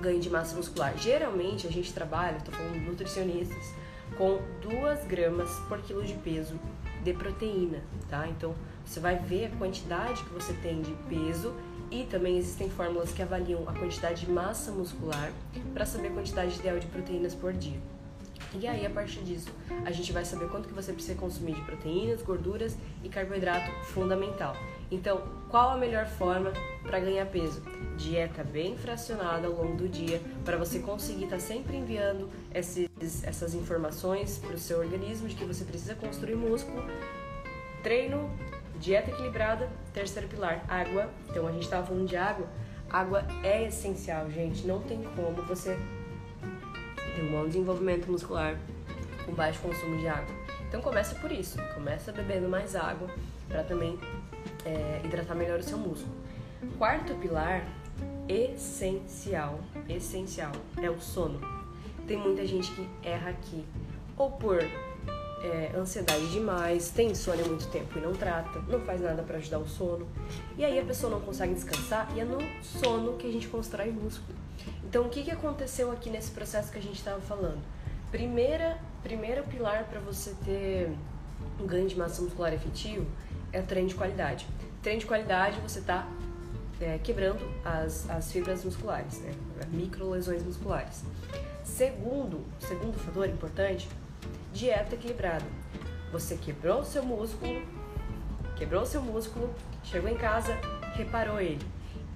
ganho de massa muscular. Geralmente a gente trabalha, estou falando nutricionistas, com 2 gramas por quilo de peso de proteína, tá? Então você vai ver a quantidade que você tem de peso e também existem fórmulas que avaliam a quantidade de massa muscular para saber a quantidade ideal de proteínas por dia. E aí, a partir disso, a gente vai saber quanto que você precisa consumir de proteínas, gorduras e carboidrato fundamental. Então, qual a melhor forma para ganhar peso? Dieta bem fracionada ao longo do dia, para você conseguir estar tá sempre enviando esses, essas informações para o seu organismo de que você precisa construir músculo. Treino, dieta equilibrada, terceiro pilar, água. Então, a gente estava falando de água. Água é essencial, gente. Não tem como você tem um bom desenvolvimento muscular com baixo consumo de água. Então começa por isso, começa bebendo mais água para também é, hidratar melhor o seu músculo. Quarto pilar, essencial, essencial, é o sono. Tem muita gente que erra aqui, ou por é, ansiedade demais, tem insônia há muito tempo e não trata, não faz nada para ajudar o sono. E aí a pessoa não consegue descansar e é no sono que a gente constrói músculo. Então, o que, que aconteceu aqui nesse processo que a gente estava falando? Primeira, primeiro pilar para você ter um ganho de massa muscular efetivo é o treino de qualidade. Treino de qualidade, você está é, quebrando as, as fibras musculares, né? micro lesões musculares. Segundo, segundo fator importante, dieta equilibrada. Você quebrou o seu músculo, quebrou o seu músculo, chegou em casa, reparou ele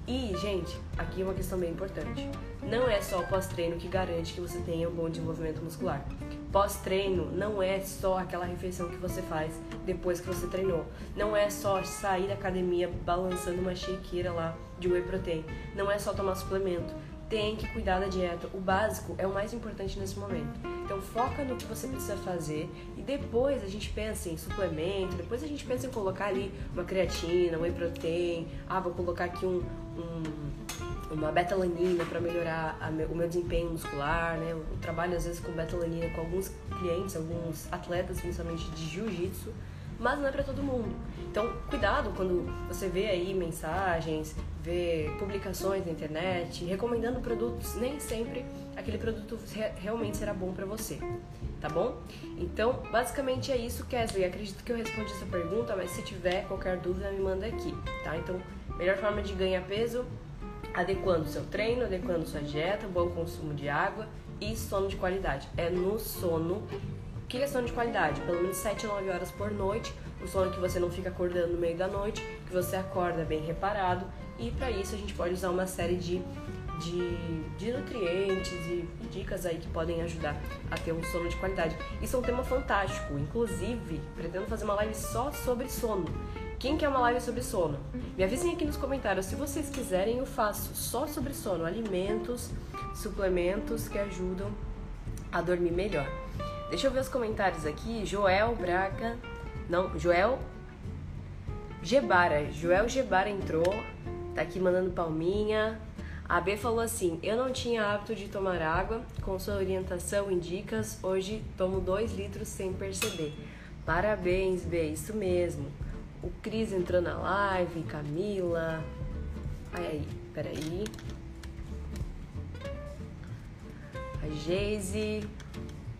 E, gente, aqui é uma questão bem importante. Não é só o pós-treino que garante que você tenha um bom desenvolvimento muscular. Pós-treino não é só aquela refeição que você faz depois que você treinou. Não é só sair da academia balançando uma shakeira lá de whey protein. Não é só tomar suplemento. Tem que cuidar da dieta. O básico é o mais importante nesse momento. Então foca no que você precisa fazer e depois a gente pensa em suplemento, depois a gente pensa em colocar ali uma creatina, whey protein, ah, vou colocar aqui um, um uma betalanina para melhorar me, o meu desempenho muscular, né? Eu trabalho às vezes com betalanina com alguns clientes, alguns atletas, principalmente de jiu-jitsu, mas não é para todo mundo. Então, cuidado quando você vê aí mensagens, vê publicações na internet recomendando produtos, nem sempre aquele produto realmente será bom para você, tá bom? Então, basicamente é isso, Kesley. Acredito que eu respondi essa pergunta, mas se tiver qualquer dúvida, me manda aqui, tá? Então, melhor forma de ganhar peso, adequando seu treino, adequando sua dieta, bom consumo de água e sono de qualidade. É no sono que é sono de qualidade? Pelo menos 7 a 9 horas por noite. O sono que você não fica acordando no meio da noite, que você acorda bem reparado. E para isso a gente pode usar uma série de, de, de nutrientes e dicas aí que podem ajudar a ter um sono de qualidade. Isso é um tema fantástico. Inclusive, pretendo fazer uma live só sobre sono. Quem quer uma live sobre sono? Me avisem aqui nos comentários. Se vocês quiserem, eu faço só sobre sono. Alimentos, suplementos que ajudam a dormir melhor. Deixa eu ver os comentários aqui. Joel Braga. Não, Joel Gebara. Joel Gebara entrou. Tá aqui mandando palminha. A B falou assim: Eu não tinha hábito de tomar água. Com sua orientação e dicas, hoje tomo 2 litros sem perceber. Parabéns, B, isso mesmo. O Cris entrou na live, Camila. Ai, aí, peraí. A Geise.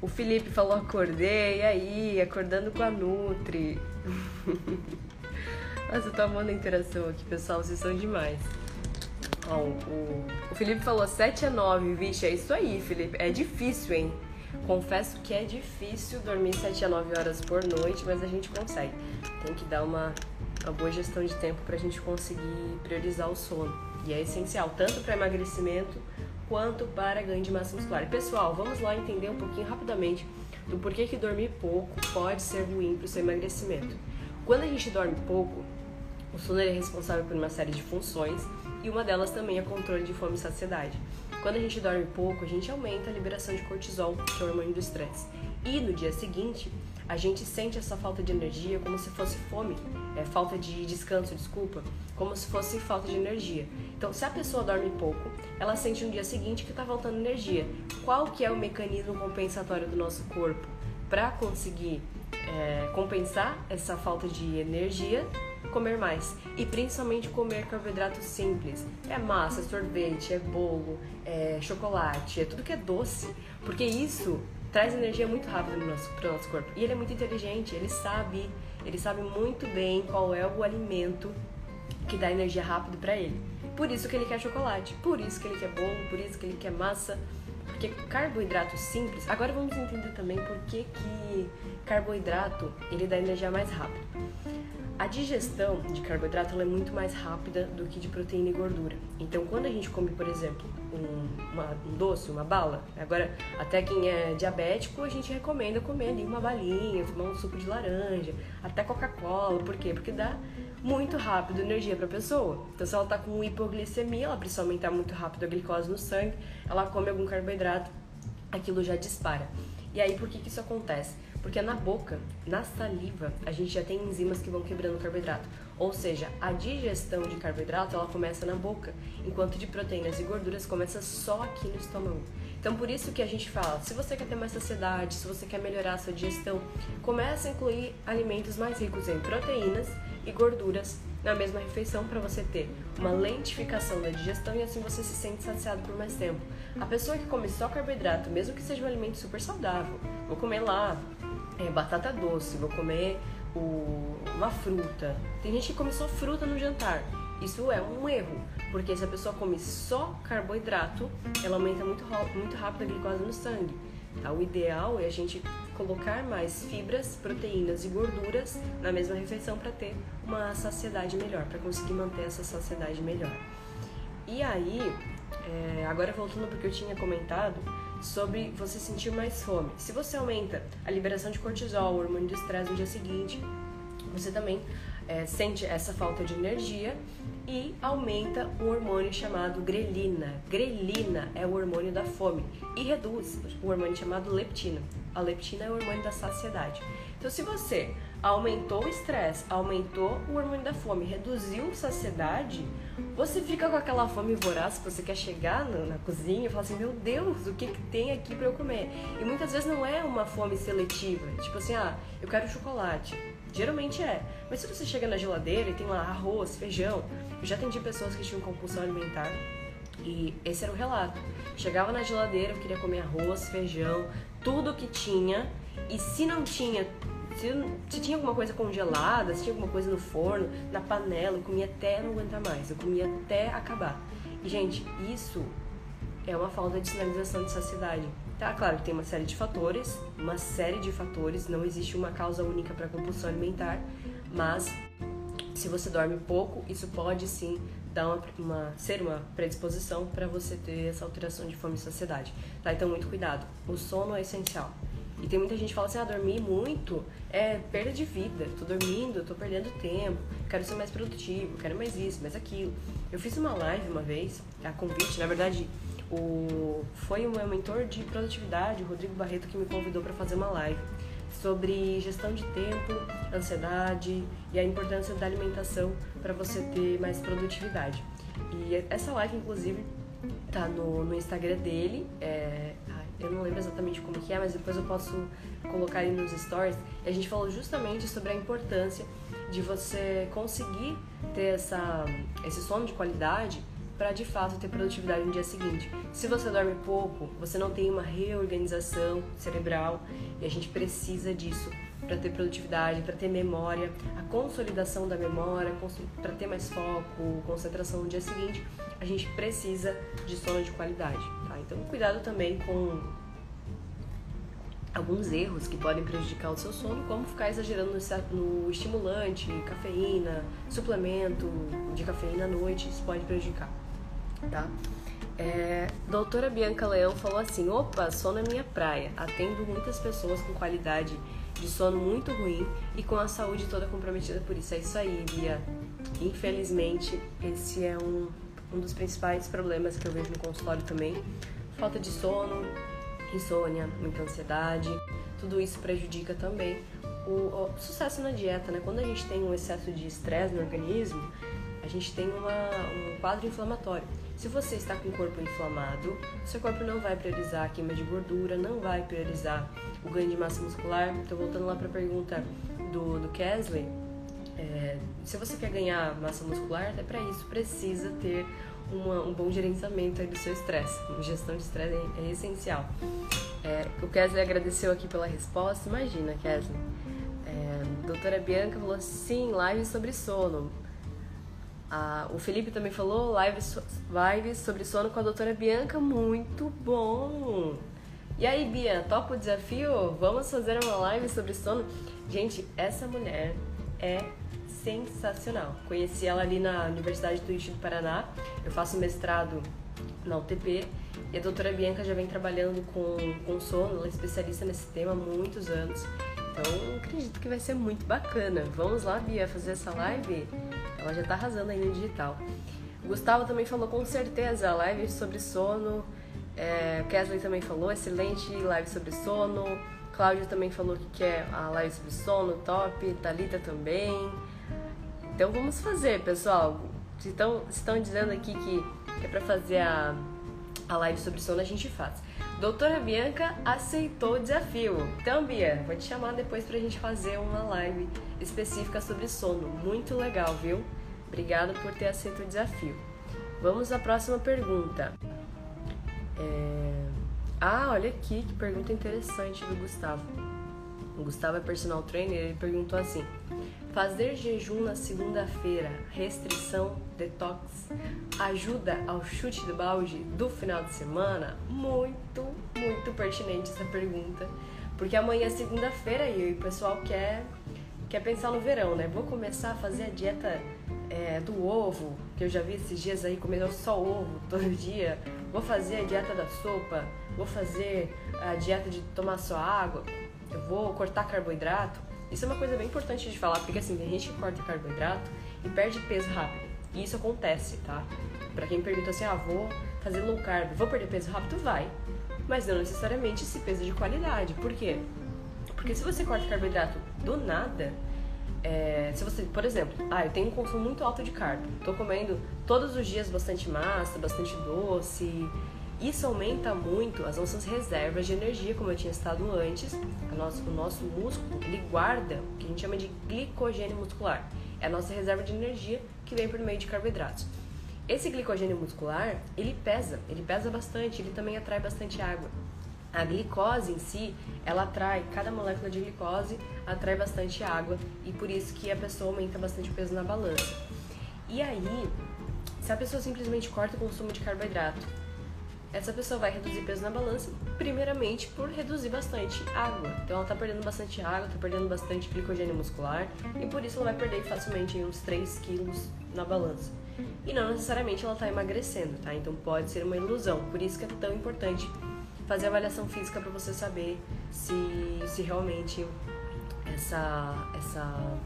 O Felipe falou acordei, e aí, acordando com a Nutri. (laughs) Nossa, eu tô amando a interação aqui, pessoal, vocês são demais. Ó, o, o Felipe falou 7 a 9, vixe, é isso aí, Felipe. É difícil, hein? Confesso que é difícil dormir 7 a 9 horas por noite, mas a gente consegue. Tem que dar uma, uma boa gestão de tempo pra gente conseguir priorizar o sono. E é essencial, tanto para emagrecimento quanto para ganho de massa muscular. pessoal, vamos lá entender um pouquinho rapidamente do porquê que dormir pouco pode ser ruim para o seu emagrecimento. Quando a gente dorme pouco, o sono é responsável por uma série de funções e uma delas também é controle de fome e saciedade. Quando a gente dorme pouco, a gente aumenta a liberação de cortisol, que é o hormônio do estresse. E no dia seguinte, a gente sente essa falta de energia como se fosse fome, é, falta de descanso, desculpa, como se fosse falta de energia. Então, se a pessoa dorme pouco, ela sente no dia seguinte que está faltando energia. Qual que é o mecanismo compensatório do nosso corpo para conseguir é, compensar essa falta de energia? Comer mais e principalmente comer carboidratos simples. É massa, é sorvete, é bolo, é chocolate, é tudo que é doce, porque isso traz energia muito rápido para o nosso, nosso corpo. E ele é muito inteligente, ele sabe, ele sabe muito bem qual é o alimento que dá energia rápido para ele. Por isso que ele quer chocolate, por isso que ele quer bolo, por isso que ele quer massa, porque carboidrato simples. Agora vamos entender também por que, que carboidrato ele dá energia mais rápido. A digestão de carboidrato é muito mais rápida do que de proteína e gordura. Então, quando a gente come, por exemplo, um, uma, um doce, uma bala, agora até quem é diabético, a gente recomenda comer ali uma balinha, tomar um suco de laranja, até Coca-Cola. Por quê? Porque dá muito rápido energia para a pessoa. Então, se ela está com hipoglicemia, ela precisa aumentar muito rápido a glicose no sangue, ela come algum carboidrato, aquilo já dispara. E aí, por que, que isso acontece? Porque na boca, na saliva, a gente já tem enzimas que vão quebrando o carboidrato. Ou seja, a digestão de carboidrato ela começa na boca, enquanto de proteínas e gorduras começa só aqui no estômago. Então por isso que a gente fala, se você quer ter mais saciedade, se você quer melhorar a sua digestão, comece a incluir alimentos mais ricos em proteínas e gorduras na mesma refeição para você ter uma lentificação da digestão e assim você se sente saciado por mais tempo. A pessoa que come só carboidrato, mesmo que seja um alimento super saudável, vou comer lá é, batata doce, vou comer o, uma fruta. Tem gente que come só fruta no jantar. Isso é um erro, porque se a pessoa come só carboidrato, ela aumenta muito, muito rápido a glicose no sangue. Tá? O ideal é a gente colocar mais fibras, proteínas e gorduras na mesma refeição para ter uma saciedade melhor, para conseguir manter essa saciedade melhor. E aí, é, agora voltando porque eu tinha comentado sobre você sentir mais fome. Se você aumenta a liberação de cortisol, o hormônio do estresse no dia seguinte, você também é, sente essa falta de energia e aumenta um hormônio chamado grelina. Grelina é o hormônio da fome e reduz o hormônio chamado leptina. A leptina é o hormônio da saciedade. Então, se você aumentou o estresse, aumentou o hormônio da fome, reduziu a saciedade, você fica com aquela fome voraz, você quer chegar na, na cozinha e falar assim, meu Deus, o que, que tem aqui para eu comer? E muitas vezes não é uma fome seletiva, tipo assim, ah, eu quero chocolate. Geralmente é. Mas se você chega na geladeira e tem lá arroz, feijão, eu já atendi pessoas que tinham compulsão alimentar e esse era o relato. Chegava na geladeira, eu queria comer arroz, feijão, tudo que tinha. E se não tinha, se, se, tinha alguma coisa congelada, se tinha alguma coisa no forno, na panela, eu comia até não aguentar mais, eu comia até acabar. E, gente, isso é uma falta de sinalização de saciedade. Tá, claro que tem uma série de fatores, uma série de fatores, não existe uma causa única para compulsão alimentar, mas se você dorme pouco, isso pode sim dar uma, uma ser uma predisposição para você ter essa alteração de fome e saciedade. Tá? Então, muito cuidado. O sono é essencial. E tem muita gente que fala assim: ah, dormir muito é perda de vida. Tô dormindo, tô perdendo tempo, quero ser mais produtivo, quero mais isso, mais aquilo. Eu fiz uma live uma vez, a convite, na verdade, o, foi o meu mentor de produtividade, o Rodrigo Barreto, que me convidou para fazer uma live sobre gestão de tempo, ansiedade e a importância da alimentação para você ter mais produtividade. E essa live, inclusive, tá no, no Instagram dele. É, eu não lembro exatamente como que é, mas depois eu posso colocar aí nos stories. E a gente falou justamente sobre a importância de você conseguir ter essa, esse sono de qualidade para de fato ter produtividade no dia seguinte. Se você dorme pouco, você não tem uma reorganização cerebral e a gente precisa disso para ter produtividade, para ter memória, a consolidação da memória, para ter mais foco, concentração no dia seguinte, a gente precisa de sono de qualidade, tá? Então, cuidado também com alguns erros que podem prejudicar o seu sono, como ficar exagerando no estimulante, cafeína, suplemento de cafeína à noite, isso pode prejudicar tá? É, doutora Bianca Leão falou assim: opa, sono é minha praia. Atendo muitas pessoas com qualidade de sono muito ruim e com a saúde toda comprometida por isso. É isso aí, Bia. Infelizmente, esse é um, um dos principais problemas que eu vejo no consultório também. Falta de sono, insônia, muita ansiedade. Tudo isso prejudica também o, o sucesso na dieta, né? Quando a gente tem um excesso de estresse no organismo, a gente tem uma, um quadro inflamatório. Se você está com o corpo inflamado, seu corpo não vai priorizar a queima de gordura, não vai priorizar o ganho de massa muscular. Então, voltando lá para a pergunta do, do Kesley, é, se você quer ganhar massa muscular, até para isso precisa ter uma, um bom gerenciamento do seu estresse. Gestão de estresse é, é essencial. É, o Kesley agradeceu aqui pela resposta. Imagina, Kesley. É, doutora Bianca falou sim, live sobre sono. Ah, o Felipe também falou lives, lives sobre sono com a doutora Bianca, muito bom! E aí, Bia, topa o desafio? Vamos fazer uma live sobre sono? Gente, essa mulher é sensacional. Conheci ela ali na Universidade do Ixi do Paraná. Eu faço mestrado na UTP e a doutora Bianca já vem trabalhando com, com sono, ela é especialista nesse tema há muitos anos. Então, acredito que vai ser muito bacana. Vamos lá, Bia, fazer essa live? Ela já tá arrasando aí no digital. O Gustavo também falou com certeza a live sobre sono. É, Kesley também falou, excelente live sobre sono. Cláudia também falou que quer a live sobre sono, top. Talita também. Então vamos fazer, pessoal. Se estão, estão dizendo aqui que é para fazer a, a live sobre sono, a gente faz. Doutora Bianca aceitou o desafio. Então, Bia, vou te chamar depois pra gente fazer uma live específica sobre sono. Muito legal, viu? Obrigada por ter aceito o desafio. Vamos à próxima pergunta. É... Ah, olha aqui que pergunta interessante do Gustavo. O Gustavo é personal trainer, ele perguntou assim: Fazer jejum na segunda-feira, restrição, detox, ajuda ao chute do balde do final de semana? Muito, muito pertinente essa pergunta, porque amanhã é segunda-feira e o pessoal quer, quer pensar no verão, né? Vou começar a fazer a dieta é, do ovo, que eu já vi esses dias aí comendo só ovo todo (laughs) dia, vou fazer a dieta da sopa, vou fazer a dieta de tomar só água, eu vou cortar carboidrato. Isso é uma coisa bem importante de falar, porque assim, tem gente que corta carboidrato e perde peso rápido. E isso acontece, tá? Pra quem pergunta assim, ah, vou fazer low carb, vou perder peso rápido? Vai. Mas não necessariamente esse peso de qualidade. Por quê? Porque se você corta carboidrato do nada, é, se você, por exemplo, ah, eu tenho um consumo muito alto de carbo, tô comendo todos os dias bastante massa, bastante doce, isso aumenta muito as nossas reservas de energia, como eu tinha estado antes. O nosso músculo ele guarda o que a gente chama de glicogênio muscular. É a nossa reserva de energia que vem por meio de carboidratos. Esse glicogênio muscular, ele pesa, ele pesa bastante, ele também atrai bastante água. A glicose em si, ela atrai, cada molécula de glicose atrai bastante água e por isso que a pessoa aumenta bastante o peso na balança. E aí, se a pessoa simplesmente corta o consumo de carboidrato essa pessoa vai reduzir peso na balança, primeiramente por reduzir bastante água. Então ela está perdendo bastante água, está perdendo bastante glicogênio muscular e por isso ela vai perder facilmente uns 3 quilos na balança. E não necessariamente ela está emagrecendo, tá? Então pode ser uma ilusão. Por isso que é tão importante fazer avaliação física para você saber se, se realmente essa, essa,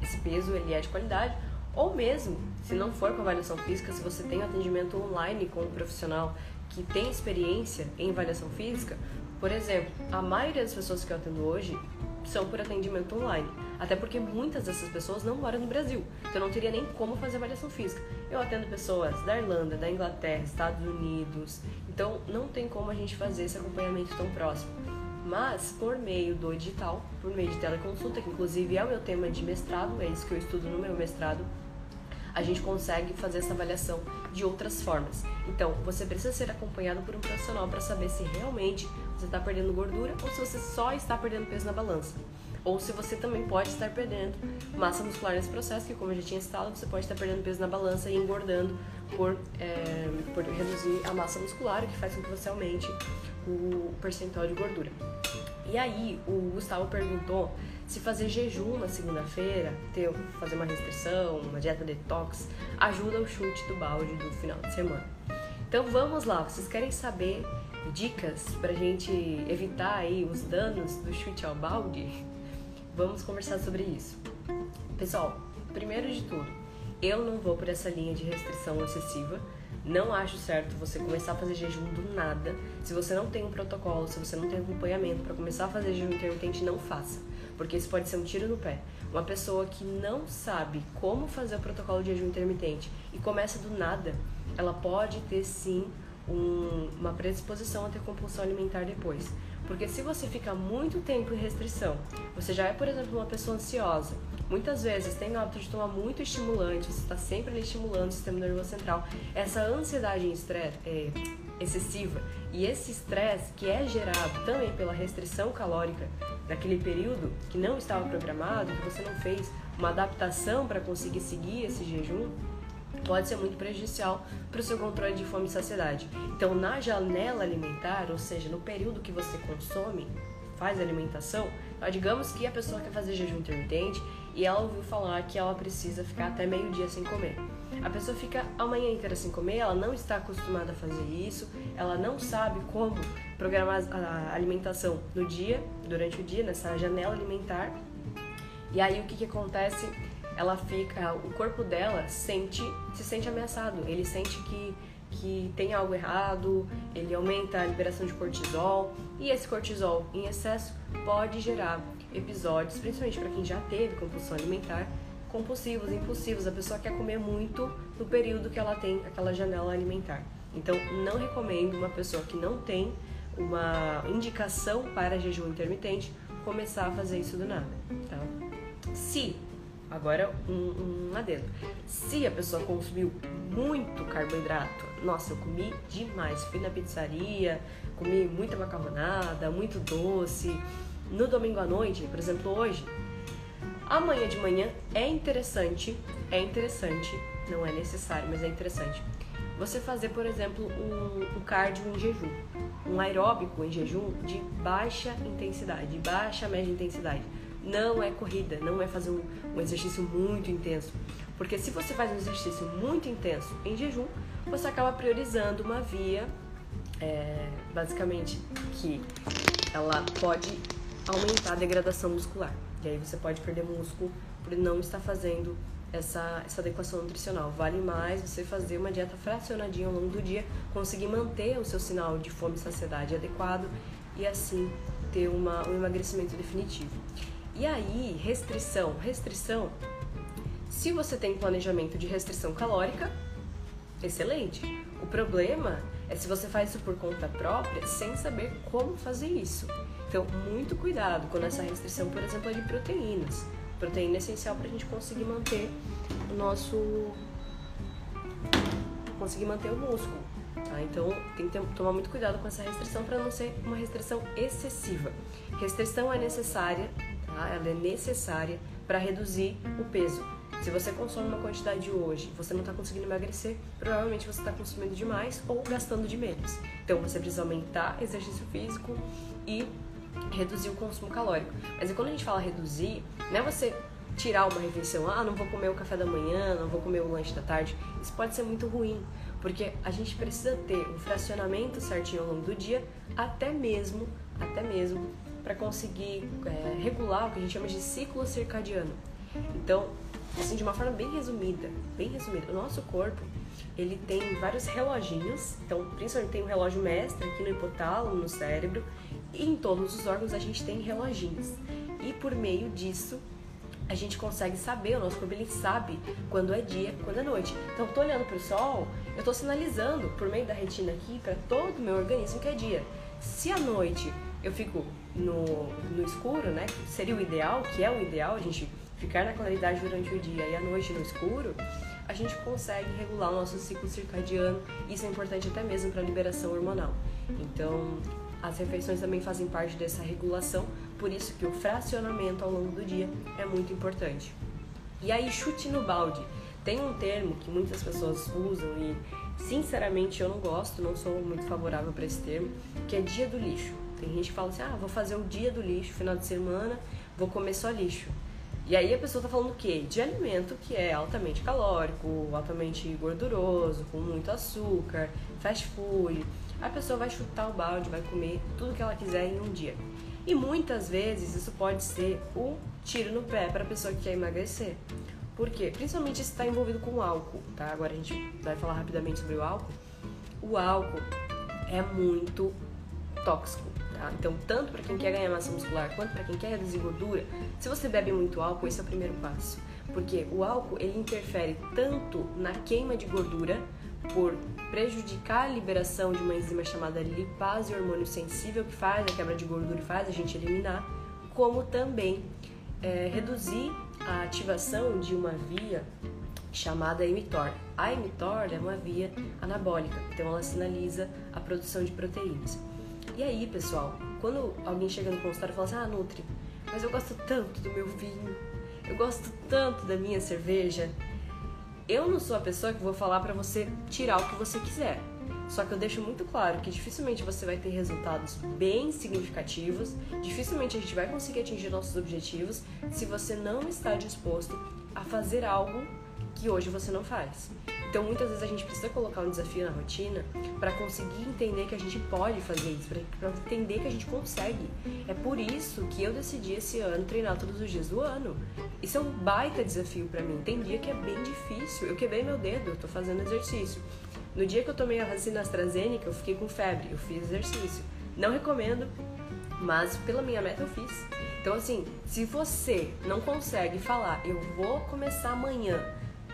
esse peso ele é de qualidade ou mesmo, se não for com avaliação física, se você tem atendimento online com um profissional que tem experiência em avaliação física, por exemplo, a maioria das pessoas que eu atendo hoje são por atendimento online. Até porque muitas dessas pessoas não moram no Brasil, então não teria nem como fazer avaliação física. Eu atendo pessoas da Irlanda, da Inglaterra, Estados Unidos, então não tem como a gente fazer esse acompanhamento tão próximo. Mas por meio do digital, por meio de teleconsulta, que inclusive é o meu tema de mestrado, é isso que eu estudo no meu mestrado, a gente consegue fazer essa avaliação de outras formas. Então, você precisa ser acompanhado por um profissional para saber se realmente você está perdendo gordura ou se você só está perdendo peso na balança. Ou se você também pode estar perdendo massa muscular nesse processo, que como eu já tinha citado, você pode estar perdendo peso na balança e engordando por, é, por reduzir a massa muscular, o que faz com que você aumente o percentual de gordura. E aí, o Gustavo perguntou se fazer jejum na segunda-feira, ter, fazer uma restrição, uma dieta detox, ajuda o chute do balde do final de semana. Então vamos lá, vocês querem saber dicas para a gente evitar aí os danos do chute ao balde? Vamos conversar sobre isso. Pessoal, primeiro de tudo, eu não vou por essa linha de restrição excessiva. Não acho certo você começar a fazer jejum do nada. Se você não tem um protocolo, se você não tem acompanhamento para começar a fazer jejum intermitente, não faça porque isso pode ser um tiro no pé. Uma pessoa que não sabe como fazer o protocolo de jejum intermitente e começa do nada, ela pode ter sim um, uma predisposição a ter compulsão alimentar depois. Porque se você fica muito tempo em restrição, você já é, por exemplo, uma pessoa ansiosa, muitas vezes tem o hábito de tomar muito estimulante, você está sempre ali estimulando o sistema nervoso central, essa ansiedade é, excessiva e esse estresse que é gerado também pela restrição calórica naquele período que não estava programado, que você não fez uma adaptação para conseguir seguir esse jejum, pode ser muito prejudicial para o seu controle de fome e saciedade. Então, na janela alimentar, ou seja, no período que você consome, faz alimentação, digamos que a pessoa quer fazer jejum intermitente e ela ouviu falar que ela precisa ficar até meio-dia sem comer. A pessoa fica a manhã inteira sem comer, ela não está acostumada a fazer isso, ela não sabe como programar a alimentação no dia, durante o dia, nessa janela alimentar. E aí o que, que acontece? Ela fica, o corpo dela sente, se sente ameaçado, ele sente que que tem algo errado, ele aumenta a liberação de cortisol e esse cortisol em excesso pode gerar episódios, principalmente para quem já teve compulsão alimentar, compulsivos, impulsivos. A pessoa quer comer muito no período que ela tem aquela janela alimentar. Então, não recomendo uma pessoa que não tem uma indicação para jejum intermitente começar a fazer isso do nada, tá? Se, agora um, um adendo, se a pessoa consumiu muito carboidrato, nossa, eu comi demais, fui na pizzaria, comi muita macarronada, muito doce, no domingo à noite, por exemplo, hoje, amanhã de manhã é interessante, é interessante, não é necessário, mas é interessante. Você fazer, por exemplo, um, um cardio em jejum, um aeróbico em jejum de baixa intensidade, baixa média intensidade. não é corrida, não é fazer um, um exercício muito intenso. Porque se você faz um exercício muito intenso em jejum, você acaba priorizando uma via, é, basicamente, que ela pode aumentar a degradação muscular. E aí você pode perder músculo por não estar fazendo essa, essa adequação nutricional. Vale mais você fazer uma dieta fracionadinha ao longo do dia, conseguir manter o seu sinal de fome e saciedade adequado e assim ter uma, um emagrecimento definitivo. E aí, restrição. Restrição, se você tem planejamento de restrição calórica, excelente. O problema é se você faz isso por conta própria sem saber como fazer isso. Então, muito cuidado quando essa restrição, por exemplo, é de proteínas. Proteína é essencial para a gente conseguir manter o nosso. conseguir manter o músculo. Tá? Então, tem que ter, tomar muito cuidado com essa restrição para não ser uma restrição excessiva. Restrição é necessária, tá? ela é necessária para reduzir o peso. Se você consome uma quantidade hoje e você não está conseguindo emagrecer, provavelmente você está consumindo demais ou gastando de menos. Então você precisa aumentar exercício físico e reduzir o consumo calórico. Mas quando a gente fala reduzir, não é você tirar uma refeição, ah, não vou comer o café da manhã, não vou comer o lanche da tarde. Isso pode ser muito ruim, porque a gente precisa ter um fracionamento certinho ao longo do dia, até mesmo, até mesmo para conseguir é, regular o que a gente chama de ciclo circadiano. Então, assim, de uma forma bem resumida, bem resumida, o nosso corpo ele tem vários reloginhos, então principalmente tem um relógio mestre aqui no hipotálamo, no cérebro, em todos os órgãos a gente tem reloginhos. E por meio disso, a gente consegue saber, o nosso corpo ele sabe quando é dia, quando é noite. Então, eu tô olhando para o sol, eu estou sinalizando por meio da retina aqui para todo o meu organismo que é dia. Se à noite eu fico no, no escuro, né? Seria o ideal, que é o ideal, a gente ficar na claridade durante o dia e à noite no escuro, a gente consegue regular o nosso ciclo circadiano. Isso é importante até mesmo para a liberação hormonal. Então, as refeições também fazem parte dessa regulação, por isso que o fracionamento ao longo do dia é muito importante. E aí, chute no balde. Tem um termo que muitas pessoas usam e, sinceramente, eu não gosto, não sou muito favorável para esse termo, que é dia do lixo. Tem gente que fala assim: ah, vou fazer o dia do lixo, final de semana, vou comer só lixo. E aí a pessoa está falando o quê? De alimento que é altamente calórico, altamente gorduroso, com muito açúcar, fast food a pessoa vai chutar o balde, vai comer tudo que ela quiser em um dia. E muitas vezes isso pode ser um tiro no pé para a pessoa que quer emagrecer. Por quê? Principalmente se está envolvido com álcool, tá? Agora a gente vai falar rapidamente sobre o álcool. O álcool é muito tóxico, tá? Então, tanto para quem quer ganhar massa muscular quanto para quem quer reduzir gordura, se você bebe muito álcool, esse é o primeiro passo. Porque o álcool, ele interfere tanto na queima de gordura por prejudicar a liberação de uma enzima chamada lipase hormônio sensível, que faz a quebra de gordura e faz a gente eliminar, como também é, reduzir a ativação de uma via chamada mTOR. A mTOR é uma via anabólica, então ela sinaliza a produção de proteínas. E aí, pessoal, quando alguém chega no consultório e fala assim: Ah, Nutri, mas eu gosto tanto do meu vinho, eu gosto tanto da minha cerveja, eu não sou a pessoa que vou falar para você tirar o que você quiser. Só que eu deixo muito claro que dificilmente você vai ter resultados bem significativos, dificilmente a gente vai conseguir atingir nossos objetivos se você não está disposto a fazer algo que hoje você não faz. Então, muitas vezes a gente precisa colocar um desafio na rotina para conseguir entender que a gente pode fazer isso, para entender que a gente consegue. É por isso que eu decidi esse ano treinar todos os dias do ano. Isso é um baita desafio para mim. Tem dia que é bem difícil. Eu quebrei meu dedo, eu tô fazendo exercício. No dia que eu tomei a vacina AstraZeneca, eu fiquei com febre, eu fiz exercício. Não recomendo, mas pela minha meta eu fiz. Então, assim, se você não consegue falar, eu vou começar amanhã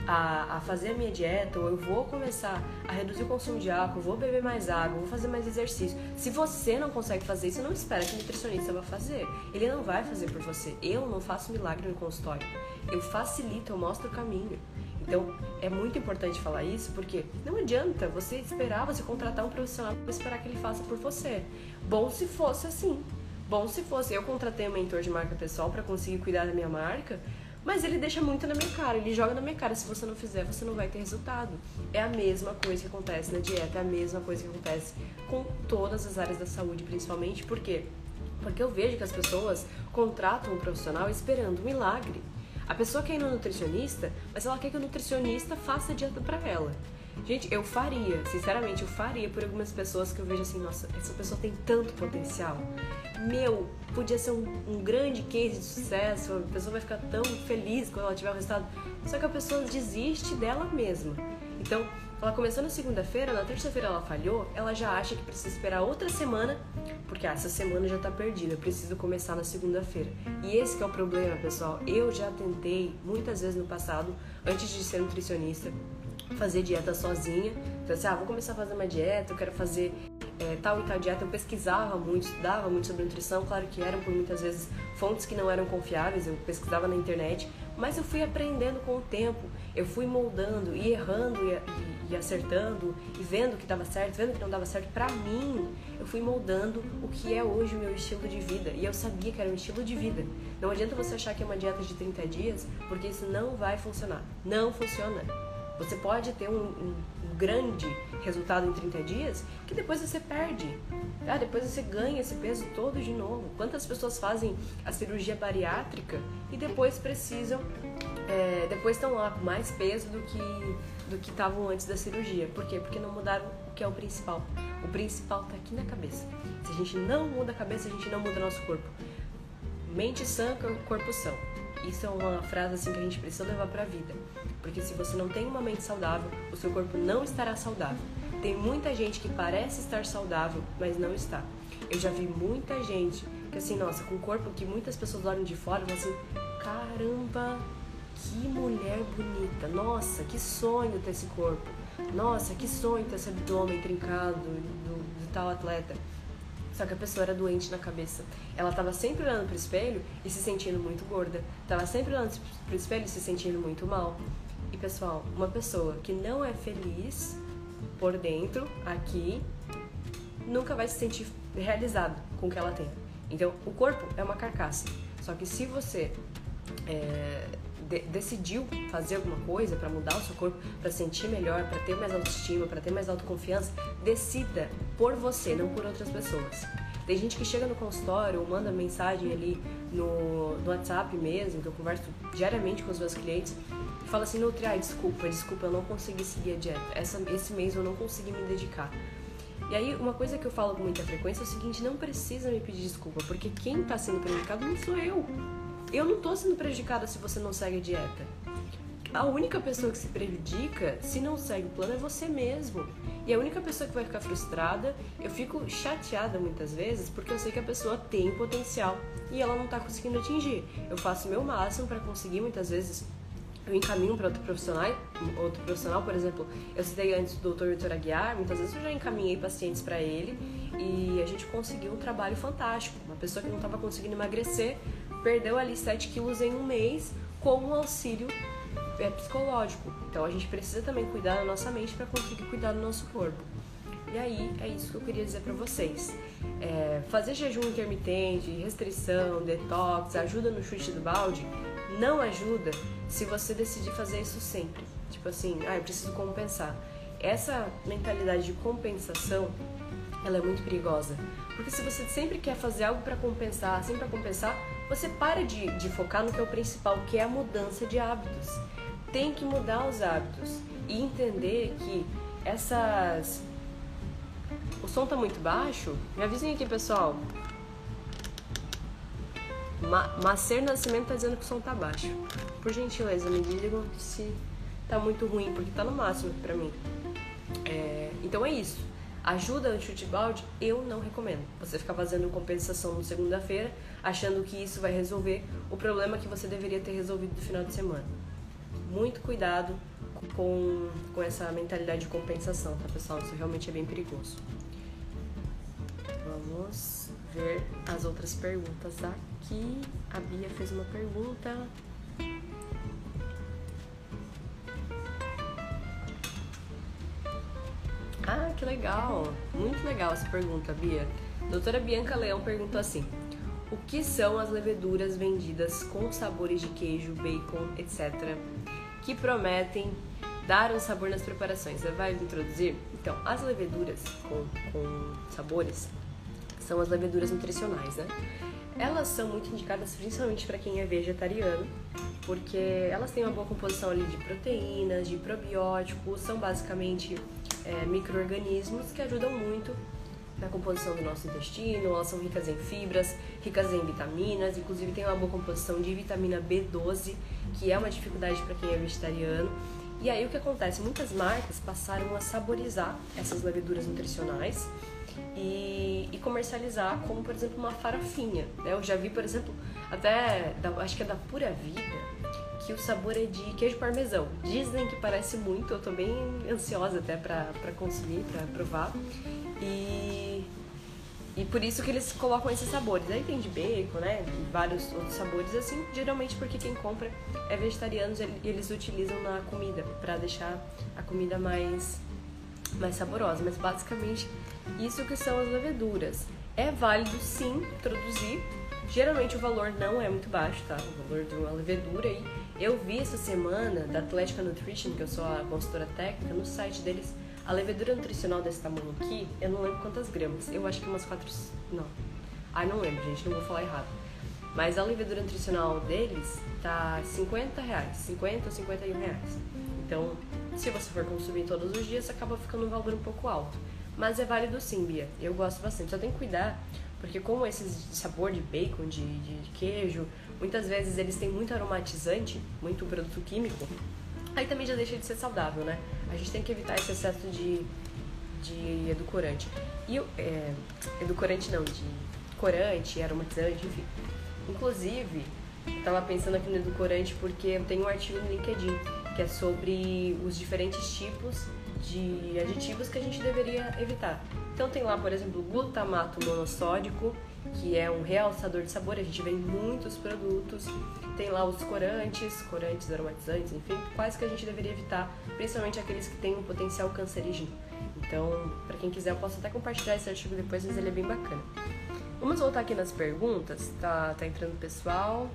a, a, fazer a minha dieta, ou eu vou começar a reduzir o consumo de álcool, vou beber mais água, vou fazer mais exercício. Se você não consegue fazer isso, não espera que o nutricionista vá fazer. Ele não vai fazer por você. Eu não faço milagre no consultório. Eu facilito, eu mostro o caminho. Então, é muito importante falar isso porque não adianta você esperar, você contratar um profissional para esperar que ele faça por você. Bom se fosse assim. Bom se fosse. Eu contratei um mentor de marca pessoal para conseguir cuidar da minha marca, mas ele deixa muito na minha cara, ele joga na minha cara. Se você não fizer, você não vai ter resultado. É a mesma coisa que acontece na dieta, é a mesma coisa que acontece com todas as áreas da saúde, principalmente porque Porque eu vejo que as pessoas contratam um profissional esperando um milagre. A pessoa quer ir no nutricionista, mas ela quer que o nutricionista faça a dieta para ela. Gente, eu faria, sinceramente, eu faria por algumas pessoas que eu vejo assim, nossa, essa pessoa tem tanto potencial. Meu, podia ser um, um grande case de sucesso, a pessoa vai ficar tão feliz quando ela tiver o resultado. Só que a pessoa desiste dela mesma. Então, ela começou na segunda-feira, na terça-feira ela falhou, ela já acha que precisa esperar outra semana, porque ah, essa semana já tá perdida, eu preciso começar na segunda-feira. E esse é o problema, pessoal. Eu já tentei muitas vezes no passado, antes de ser nutricionista, fazer dieta sozinha. Então, assim, ah, vou começar a fazer uma dieta, eu quero fazer é, tal e tal dieta. Eu pesquisava muito, estudava muito sobre nutrição, claro que eram por muitas vezes fontes que não eram confiáveis, eu pesquisava na internet, mas eu fui aprendendo com o tempo, eu fui moldando e errando e, e, e acertando e vendo que dava certo, vendo que não dava certo. Para mim, eu fui moldando o que é hoje o meu estilo de vida e eu sabia que era um estilo de vida. Não adianta você achar que é uma dieta de 30 dias, porque isso não vai funcionar. Não funciona. Você pode ter um, um, um, grande resultado em 30 dias que depois você perde. Ah, depois você ganha esse peso todo de novo. Quantas pessoas fazem a cirurgia bariátrica e depois precisam, é, depois estão lá com mais peso do que do que estavam antes da cirurgia. Por quê? Porque não mudaram o que é o principal. O principal está aqui na cabeça. Se a gente não muda a cabeça, a gente não muda nosso corpo. Mente sã, corpo são. Isso é uma frase assim que a gente precisa levar para a vida. Porque se você não tem uma mente saudável, o seu corpo não estará saudável. Tem muita gente que parece estar saudável, mas não está. Eu já vi muita gente que assim, nossa, com um corpo que muitas pessoas olham de fora e falam assim, caramba, que mulher bonita, nossa, que sonho ter esse corpo, nossa, que sonho ter esse abdômen trincado do, do tal atleta. Só que a pessoa era doente na cabeça. Ela estava sempre olhando pro espelho e se sentindo muito gorda. Tava sempre olhando pro espelho e se sentindo muito mal. E pessoal, uma pessoa que não é feliz por dentro, aqui, nunca vai se sentir realizado com o que ela tem. Então, o corpo é uma carcaça. Só que se você é, de, decidiu fazer alguma coisa para mudar o seu corpo, para sentir melhor, para ter mais autoestima, para ter mais autoconfiança, decida por você, não por outras pessoas. Tem gente que chega no consultório ou manda mensagem ali no, no WhatsApp mesmo, que eu converso diariamente com os meus clientes, fala assim, Nutri, ai, desculpa, desculpa, eu não consegui seguir a dieta. Essa, esse mês eu não consegui me dedicar. E aí, uma coisa que eu falo com muita frequência é o seguinte, não precisa me pedir desculpa, porque quem está sendo prejudicado não sou eu. Eu não tô sendo prejudicada se você não segue a dieta. A única pessoa que se prejudica se não segue o plano é você mesmo. E a única pessoa que vai ficar frustrada, eu fico chateada muitas vezes porque eu sei que a pessoa tem potencial e ela não está conseguindo atingir. Eu faço o meu máximo para conseguir, muitas vezes eu encaminho para outro profissional, outro profissional, por exemplo, eu citei antes o Dr. Vitor Aguiar, muitas vezes eu já encaminhei pacientes para ele e a gente conseguiu um trabalho fantástico. Uma pessoa que não estava conseguindo emagrecer perdeu ali 7 quilos em um mês com um auxílio é, psicológico. Então a gente precisa também cuidar da nossa mente para conseguir cuidar do nosso corpo. E aí é isso que eu queria dizer para vocês. É, fazer jejum intermitente, restrição, detox, ajuda no chute do balde, não ajuda se você decidir fazer isso sempre. Tipo assim, ah, eu preciso compensar. Essa mentalidade de compensação, ela é muito perigosa. Porque se você sempre quer fazer algo para compensar, sempre para compensar, você para de, de focar no que é o principal, que é a mudança de hábitos. Tem que mudar os hábitos e entender que essas. O som tá muito baixo? Me avisem aqui, pessoal. Ma Macer Nascimento tá dizendo que o som tá baixo. Por gentileza, me digam se tá muito ruim, porque tá no máximo pra mim. É, então é isso. Ajuda anti-balde, eu não recomendo. Você ficar fazendo compensação no segunda-feira, achando que isso vai resolver o problema que você deveria ter resolvido no final de semana. Muito cuidado com, com essa mentalidade de compensação, tá pessoal? Isso realmente é bem perigoso. Vamos ver as outras perguntas aqui. A Bia fez uma pergunta. Ah, que legal! Muito legal essa pergunta, Bia. Doutora Bianca Leão perguntou assim: O que são as leveduras vendidas com sabores de queijo, bacon, etc., que prometem dar um sabor nas preparações? Você vai introduzir? Então, as leveduras com, com sabores são as leveduras nutricionais, né? Elas são muito indicadas principalmente para quem é vegetariano, porque elas têm uma boa composição ali de proteínas, de probióticos, são basicamente é, micro-organismos que ajudam muito na composição do nosso intestino, elas são ricas em fibras, ricas em vitaminas, inclusive tem uma boa composição de vitamina B12, que é uma dificuldade para quem é vegetariano. E aí o que acontece? Muitas marcas passaram a saborizar essas leveduras nutricionais e, e comercializar como, por exemplo, uma farofinha. Né? Eu já vi, por exemplo, até, da, acho que é da Pura Vida, que o sabor é de queijo parmesão. Dizem que parece muito, eu tô bem ansiosa até para consumir, para provar. E, e por isso que eles colocam esses sabores. Aí tem de bacon, né? E vários outros sabores assim, geralmente porque quem compra é vegetariano e eles utilizam na comida para deixar a comida mais mais saborosa, mas basicamente isso que são as leveduras. É válido sim produzir. Geralmente o valor não é muito baixo, tá? O valor de uma levedura aí. Eu vi essa semana da Atlética Nutrition, que eu sou a consultora técnica, no site deles, a levedura nutricional desse tamanho aqui, eu não lembro quantas gramas. Eu acho que umas 4. Não. Ai, não lembro, gente, não vou falar errado. Mas a levedura nutricional deles tá 50 reais, 50 ou 51 reais. Então, se você for consumir todos os dias, acaba ficando um valor um pouco alto. Mas é válido sim, Bia. Eu gosto bastante. Só tem que cuidar, porque como esses sabor de bacon, de, de, de queijo, muitas vezes eles têm muito aromatizante, muito produto químico, aí também já deixa de ser saudável, né? A gente tem que evitar esse excesso de, de edulcorante. E é, edulcorante não, de corante, aromatizante, enfim. Inclusive, eu tava pensando aqui no edulcorante porque eu tenho um artigo no LinkedIn que é sobre os diferentes tipos de aditivos que a gente deveria evitar. Então tem lá, por exemplo, glutamato monossódico, que é um realçador de sabor, a gente vê em muitos produtos. Tem lá os corantes, corantes aromatizantes, enfim, quais que a gente deveria evitar, principalmente aqueles que têm um potencial cancerígeno. Então, para quem quiser, eu posso até compartilhar esse artigo depois, mas ele é bem bacana. Vamos voltar aqui nas perguntas, tá, tá entrando o pessoal.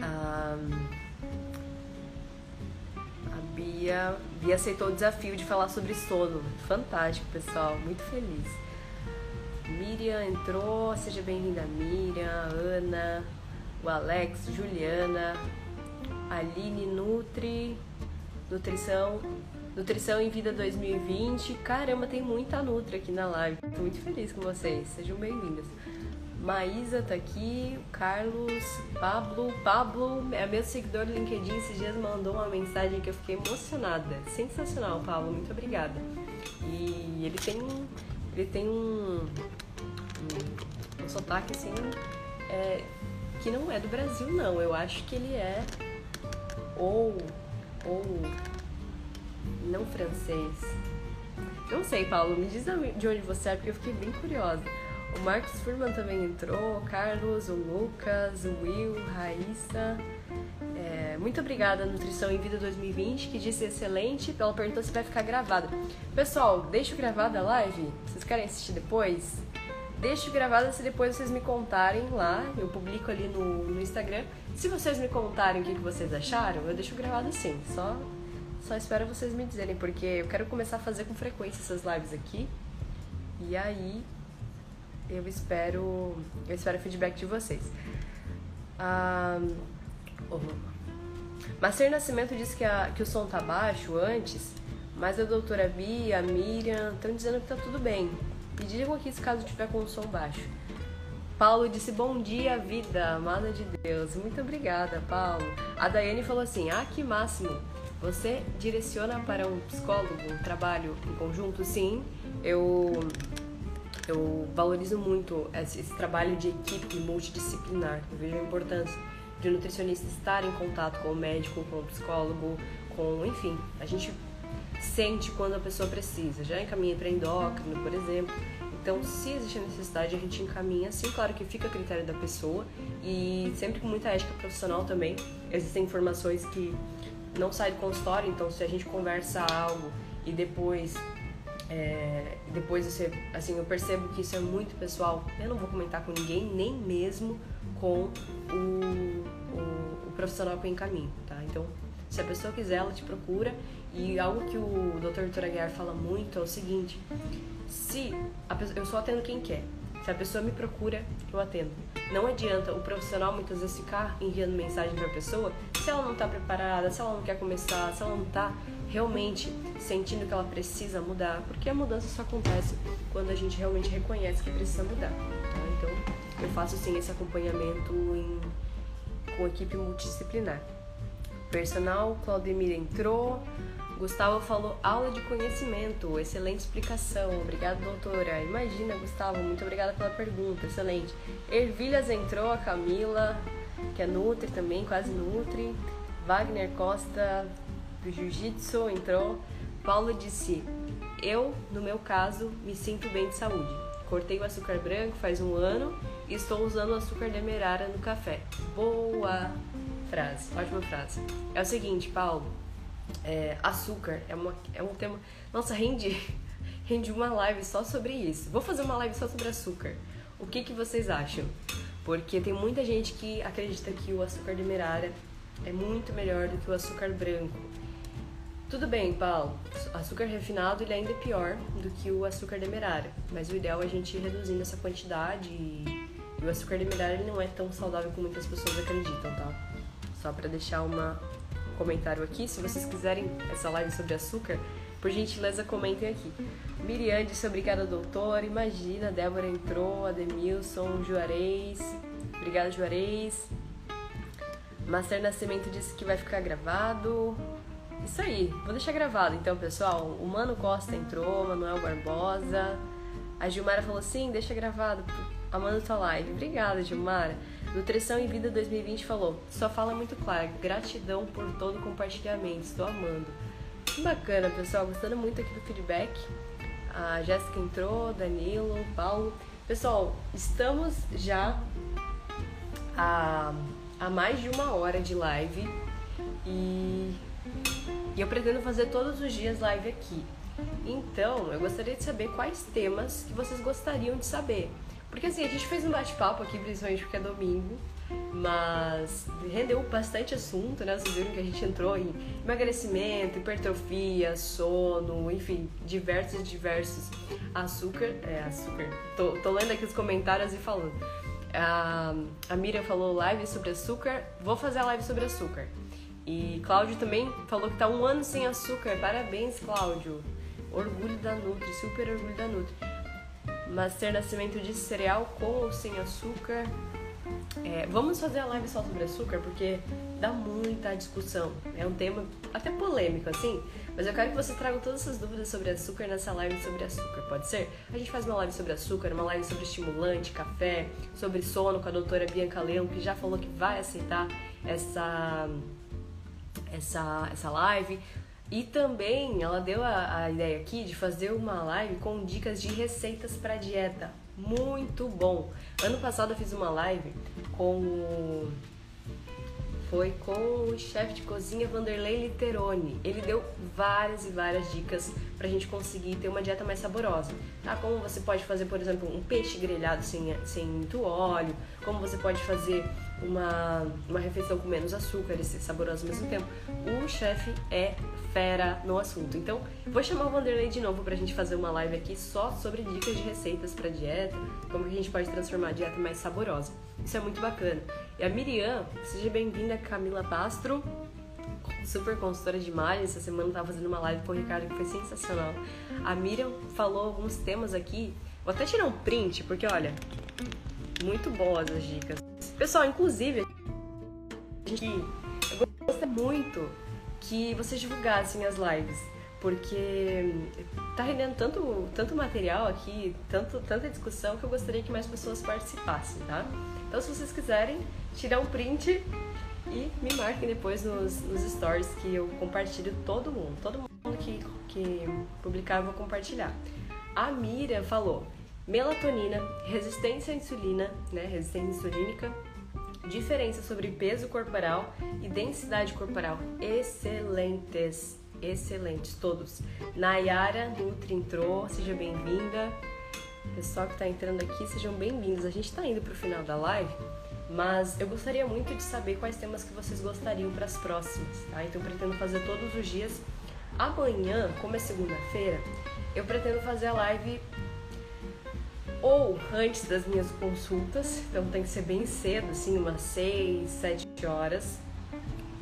Ah, Bia, Bia aceitou o desafio de falar sobre sono. Fantástico, pessoal. Muito feliz. Miriam entrou. Seja bem-vinda, Miriam, Ana, o Alex, Juliana, Aline Nutri, Nutrição, Nutrição em Vida 2020. Caramba, tem muita Nutri aqui na live. Tô muito feliz com vocês. Sejam bem-vindas. Maísa tá aqui, Carlos, Pablo. Pablo é meu seguidor do LinkedIn, esses dias mandou uma mensagem que eu fiquei emocionada. Sensacional, Pablo, muito obrigada. E ele tem, ele tem um, um, um sotaque assim, é, que não é do Brasil, não. Eu acho que ele é ou, ou não francês. Não sei, Paulo, me diz de onde você é, porque eu fiquei bem curiosa. O Marcos Furman também entrou, o Carlos, o Lucas, o Will, Raíssa. É, muito obrigada, Nutrição em Vida 2020, que disse excelente. Ela perguntou se vai ficar gravada. Pessoal, deixo gravada a live? Vocês querem assistir depois? Deixo gravada se depois vocês me contarem lá. Eu publico ali no, no Instagram. Se vocês me contarem o que, que vocês acharam, eu deixo gravada sim. Só, só espero vocês me dizerem, porque eu quero começar a fazer com frequência essas lives aqui. E aí eu espero, eu espero feedback de vocês. Ah, oh. Master Nascimento disse que, a, que o som tá baixo antes, mas a doutora Bia, a Miriam estão dizendo que tá tudo bem. E digam aqui se caso tiver com o som baixo. Paulo disse bom dia, vida, amada de Deus. Muito obrigada, Paulo. A Daiane falou assim: ah, que máximo. Você direciona para um psicólogo um trabalho em conjunto? Sim, eu eu valorizo muito esse, esse trabalho de equipe multidisciplinar. Eu vejo a importância de um nutricionista estar em contato com o médico, com o psicólogo, com, enfim, a gente sente quando a pessoa precisa. Já encaminha para endócrino, por exemplo. Então, se existe necessidade, a gente encaminha, sim, claro que fica a critério da pessoa e sempre com muita ética profissional também. Existem informações que não saem do consultório, então se a gente conversa algo e depois é, depois você, assim, eu percebo que isso é muito pessoal. Eu não vou comentar com ninguém, nem mesmo com o, o, o profissional que eu encaminho, tá? Então, se a pessoa quiser, ela te procura. E algo que o Dr. Vitor Aguiar fala muito é o seguinte: se a pessoa, eu só atendo quem quer. Se a pessoa me procura, eu atendo. Não adianta o profissional muitas vezes ficar enviando mensagem para a pessoa se ela não está preparada, se ela não quer começar, se ela não está realmente sentindo que ela precisa mudar, porque a mudança só acontece quando a gente realmente reconhece que precisa mudar. Tá? Então, eu faço sim esse acompanhamento em, com equipe multidisciplinar. Personal, Claudemir entrou. Gustavo falou aula de conhecimento, excelente explicação. Obrigada, doutora. Imagina, Gustavo, muito obrigada pela pergunta, excelente. Ervilhas entrou, a Camila, que é Nutri também, quase Nutri. Wagner Costa, do Jiu-Jitsu, entrou. Paulo disse: Eu, no meu caso, me sinto bem de saúde. Cortei o açúcar branco faz um ano e estou usando o açúcar demerara no café. Boa frase, ótima frase. É o seguinte, Paulo é, açúcar é, uma, é um tema. Nossa, rende, (laughs) rende uma live só sobre isso. Vou fazer uma live só sobre açúcar. O que, que vocês acham? Porque tem muita gente que acredita que o açúcar demerara é muito melhor do que o açúcar branco. Tudo bem, Paulo. Açúcar refinado ele ainda é pior do que o açúcar demerara, mas o ideal é a gente ir reduzindo essa quantidade e, e o açúcar demerara ele não é tão saudável como muitas pessoas acreditam, tá? Só para deixar uma comentário aqui. Se vocês quiserem essa live sobre açúcar, por gentileza comentem aqui. Miriam disse obrigada, doutor. Imagina, Débora entrou, Ademilson, Juarez. Obrigada, Juarez. Master Nascimento disse que vai ficar gravado. Isso aí, vou deixar gravado então, pessoal. O Mano Costa entrou, Manuel Barbosa. A Gilmara falou sim, deixa gravado. Amando tua live. Obrigada, Gilmara. Nutrição em Vida 2020 falou: só fala muito claro, gratidão por todo o compartilhamento, estou amando. Que bacana, pessoal, gostando muito aqui do feedback. A Jéssica entrou, Danilo, Paulo. Pessoal, estamos já a, a mais de uma hora de live e, e eu pretendo fazer todos os dias live aqui. Então, eu gostaria de saber quais temas que vocês gostariam de saber. Porque assim, a gente fez um bate-papo aqui, principalmente porque é domingo, mas rendeu bastante assunto, né? Vocês viram que a gente entrou em emagrecimento, hipertrofia, sono, enfim, diversos, diversos açúcar. É, açúcar. Tô, tô lendo aqui os comentários e falando. A, a Miriam falou live sobre açúcar, vou fazer a live sobre açúcar. E Cláudio também falou que tá um ano sem açúcar. Parabéns, Cláudio. Orgulho da Nutri, super orgulho da Nutri. Master Nascimento de cereal com ou sem açúcar. É, vamos fazer a live só sobre açúcar porque dá muita discussão. É um tema até polêmico, assim. Mas eu quero que vocês tragam todas essas dúvidas sobre açúcar nessa live sobre açúcar, pode ser? A gente faz uma live sobre açúcar, uma live sobre estimulante, café, sobre sono com a doutora Bianca Leão, que já falou que vai aceitar essa, essa, essa live. E também ela deu a, a ideia aqui de fazer uma live com dicas de receitas para dieta. Muito bom! Ano passado eu fiz uma live com o foi com o chefe de cozinha Vanderlei Literoni. Ele deu várias e várias dicas pra gente conseguir ter uma dieta mais saborosa. Tá? Como você pode fazer, por exemplo, um peixe grelhado sem, sem muito óleo, como você pode fazer uma, uma refeição com menos açúcar e ser saboroso ao mesmo tempo. O chefe é fera no assunto. Então, vou chamar o Vanderlei de novo pra gente fazer uma live aqui só sobre dicas de receitas para dieta, como que a gente pode transformar a dieta mais saborosa. Isso é muito bacana. E a Miriam, seja bem-vinda, Camila Pastro, super consultora de imagem. Essa semana eu tava fazendo uma live com o Ricardo que foi sensacional. A Miriam falou alguns temas aqui. Vou até tirar um print, porque olha, muito boas as dicas. Pessoal, inclusive, gente, eu gosto muito que vocês divulgassem as lives, porque tá rendendo tanto, tanto material aqui, tanto, tanta discussão que eu gostaria que mais pessoas participassem, tá? Então, se vocês quiserem, tirar um print e me marquem depois nos, nos stories que eu compartilho todo mundo. Todo mundo que, que publicar eu vou compartilhar. A Miriam falou melatonina, resistência à insulina, né, resistência insulínica, diferença sobre peso corporal e densidade corporal. Excelentes, excelentes todos. Nayara Nutri entrou, seja bem-vinda. Pessoal que está entrando aqui, sejam bem-vindos. A gente está indo para o final da live, mas eu gostaria muito de saber quais temas que vocês gostariam para as próximas, tá? Então eu pretendo fazer todos os dias. Amanhã, como é segunda-feira, eu pretendo fazer a live ou antes das minhas consultas, então tem que ser bem cedo, assim, umas 6, 7 horas,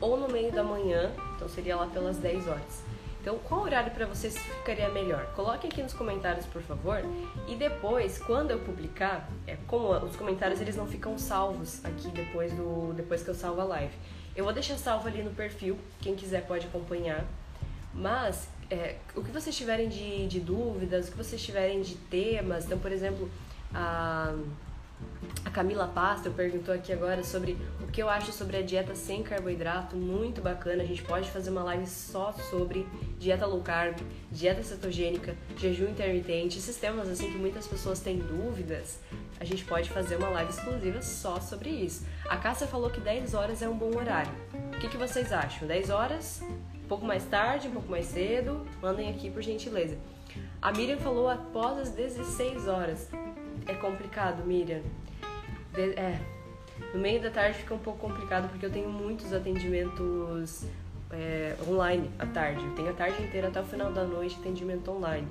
ou no meio da manhã, então seria lá pelas 10 horas. Então, qual horário para vocês ficaria melhor? Coloque aqui nos comentários, por favor. E depois, quando eu publicar, é, como os comentários eles não ficam salvos aqui depois do depois que eu salvo a live. Eu vou deixar salvo ali no perfil, quem quiser pode acompanhar. Mas é, o que vocês tiverem de, de dúvidas, o que vocês tiverem de temas, então, por exemplo, a a Camila Pastor perguntou aqui agora sobre o que eu acho sobre a dieta sem carboidrato, muito bacana. A gente pode fazer uma live só sobre dieta low carb, dieta cetogênica, jejum intermitente, sistemas assim que muitas pessoas têm dúvidas. A gente pode fazer uma live exclusiva só sobre isso. A Cássia falou que 10 horas é um bom horário. O que, que vocês acham? 10 horas? Pouco mais tarde, um pouco mais cedo? Mandem aqui por gentileza. A Miriam falou após as 16 horas. É complicado, Miriam. De, é, no meio da tarde fica um pouco complicado porque eu tenho muitos atendimentos é, online à tarde. Eu tenho a tarde inteira até o final da noite atendimento online.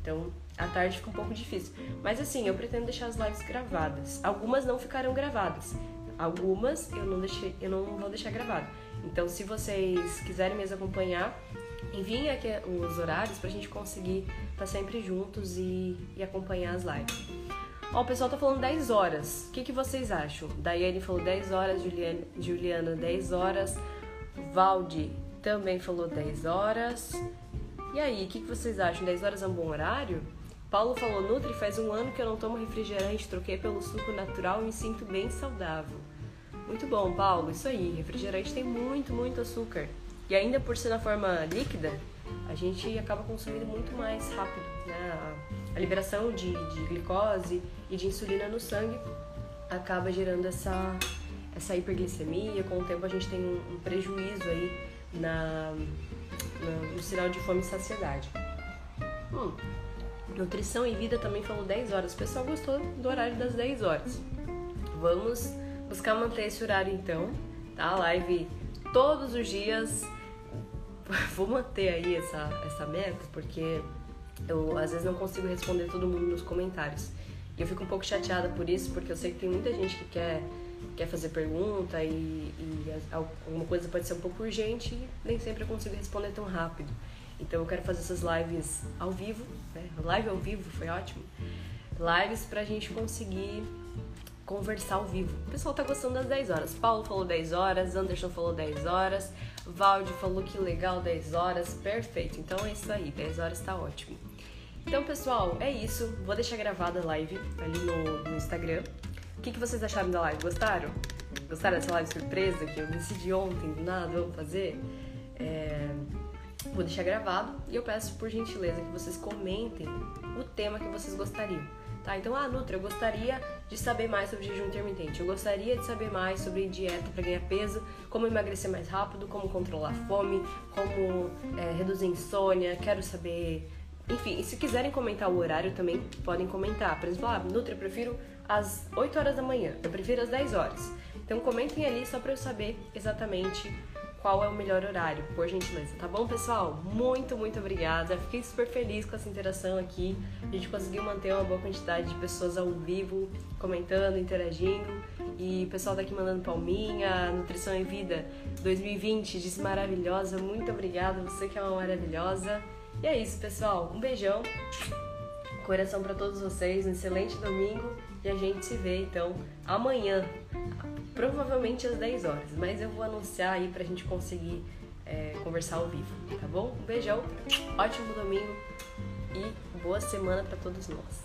Então, à tarde fica um pouco difícil. Mas assim, eu pretendo deixar as lives gravadas. Algumas não ficarão gravadas. Algumas eu não deixei, eu não vou deixar gravado. Então, se vocês quiserem mesmo acompanhar, enviem aqui os horários pra gente conseguir estar sempre juntos e, e acompanhar as lives. Ó, o pessoal tá falando 10 horas. O que, que vocês acham? Daiane falou 10 horas, Juliana, Juliana 10 horas, Valdi também falou 10 horas. E aí, o que, que vocês acham? 10 horas é um bom horário? Paulo falou, Nutri, faz um ano que eu não tomo refrigerante, troquei pelo suco natural e me sinto bem saudável. Muito bom, Paulo, isso aí. Refrigerante tem muito, muito açúcar. E ainda por ser na forma líquida, a gente acaba consumindo muito mais rápido, né? A liberação de, de glicose e de insulina no sangue acaba gerando essa, essa hiperglicemia. Com o tempo a gente tem um, um prejuízo aí na, na, no sinal de fome e saciedade. Hum, nutrição e vida também falou 10 horas. O pessoal gostou do horário das 10 horas. Vamos buscar manter esse horário então, tá? Live todos os dias (laughs) vou manter aí essa, essa meta, porque eu às vezes não consigo responder todo mundo nos comentários. E eu fico um pouco chateada por isso, porque eu sei que tem muita gente que quer, quer fazer pergunta e, e alguma coisa pode ser um pouco urgente e nem sempre eu consigo responder tão rápido. Então eu quero fazer essas lives ao vivo, né? Live ao vivo foi ótimo. Lives pra gente conseguir conversar ao vivo. O pessoal tá gostando das 10 horas. Paulo falou 10 horas, Anderson falou 10 horas, Valde falou que legal 10 horas, perfeito. Então é isso aí, 10 horas tá ótimo. Então, pessoal, é isso. Vou deixar gravada a live ali no, no Instagram. O que, que vocês acharam da live? Gostaram? Gostaram dessa live surpresa que eu decidi ontem, do nada, vamos fazer? É... Vou deixar gravado e eu peço por gentileza que vocês comentem o tema que vocês gostariam. Tá? Então, ah, Nutra, eu gostaria de saber mais sobre jejum intermitente. Eu gostaria de saber mais sobre dieta para ganhar peso, como emagrecer mais rápido, como controlar a fome, como é, reduzir insônia. Quero saber. Enfim, se quiserem comentar o horário também, podem comentar. Por exemplo, ah, Nutra, eu prefiro às 8 horas da manhã, eu prefiro às 10 horas. Então comentem ali só para eu saber exatamente qual é o melhor horário, por gentileza, tá bom, pessoal? Muito, muito obrigada. Fiquei super feliz com essa interação aqui. A gente conseguiu manter uma boa quantidade de pessoas ao vivo, comentando, interagindo. E o pessoal tá aqui mandando palminha, Nutrição em Vida 2020, disse maravilhosa. Muito obrigada, você que é uma maravilhosa. E é isso, pessoal. Um beijão. Coração para todos vocês, um excelente domingo e a gente se vê então amanhã provavelmente às 10 horas, mas eu vou anunciar aí pra gente conseguir é, conversar ao vivo, tá bom? Um beijão, ótimo domingo e boa semana para todos nós.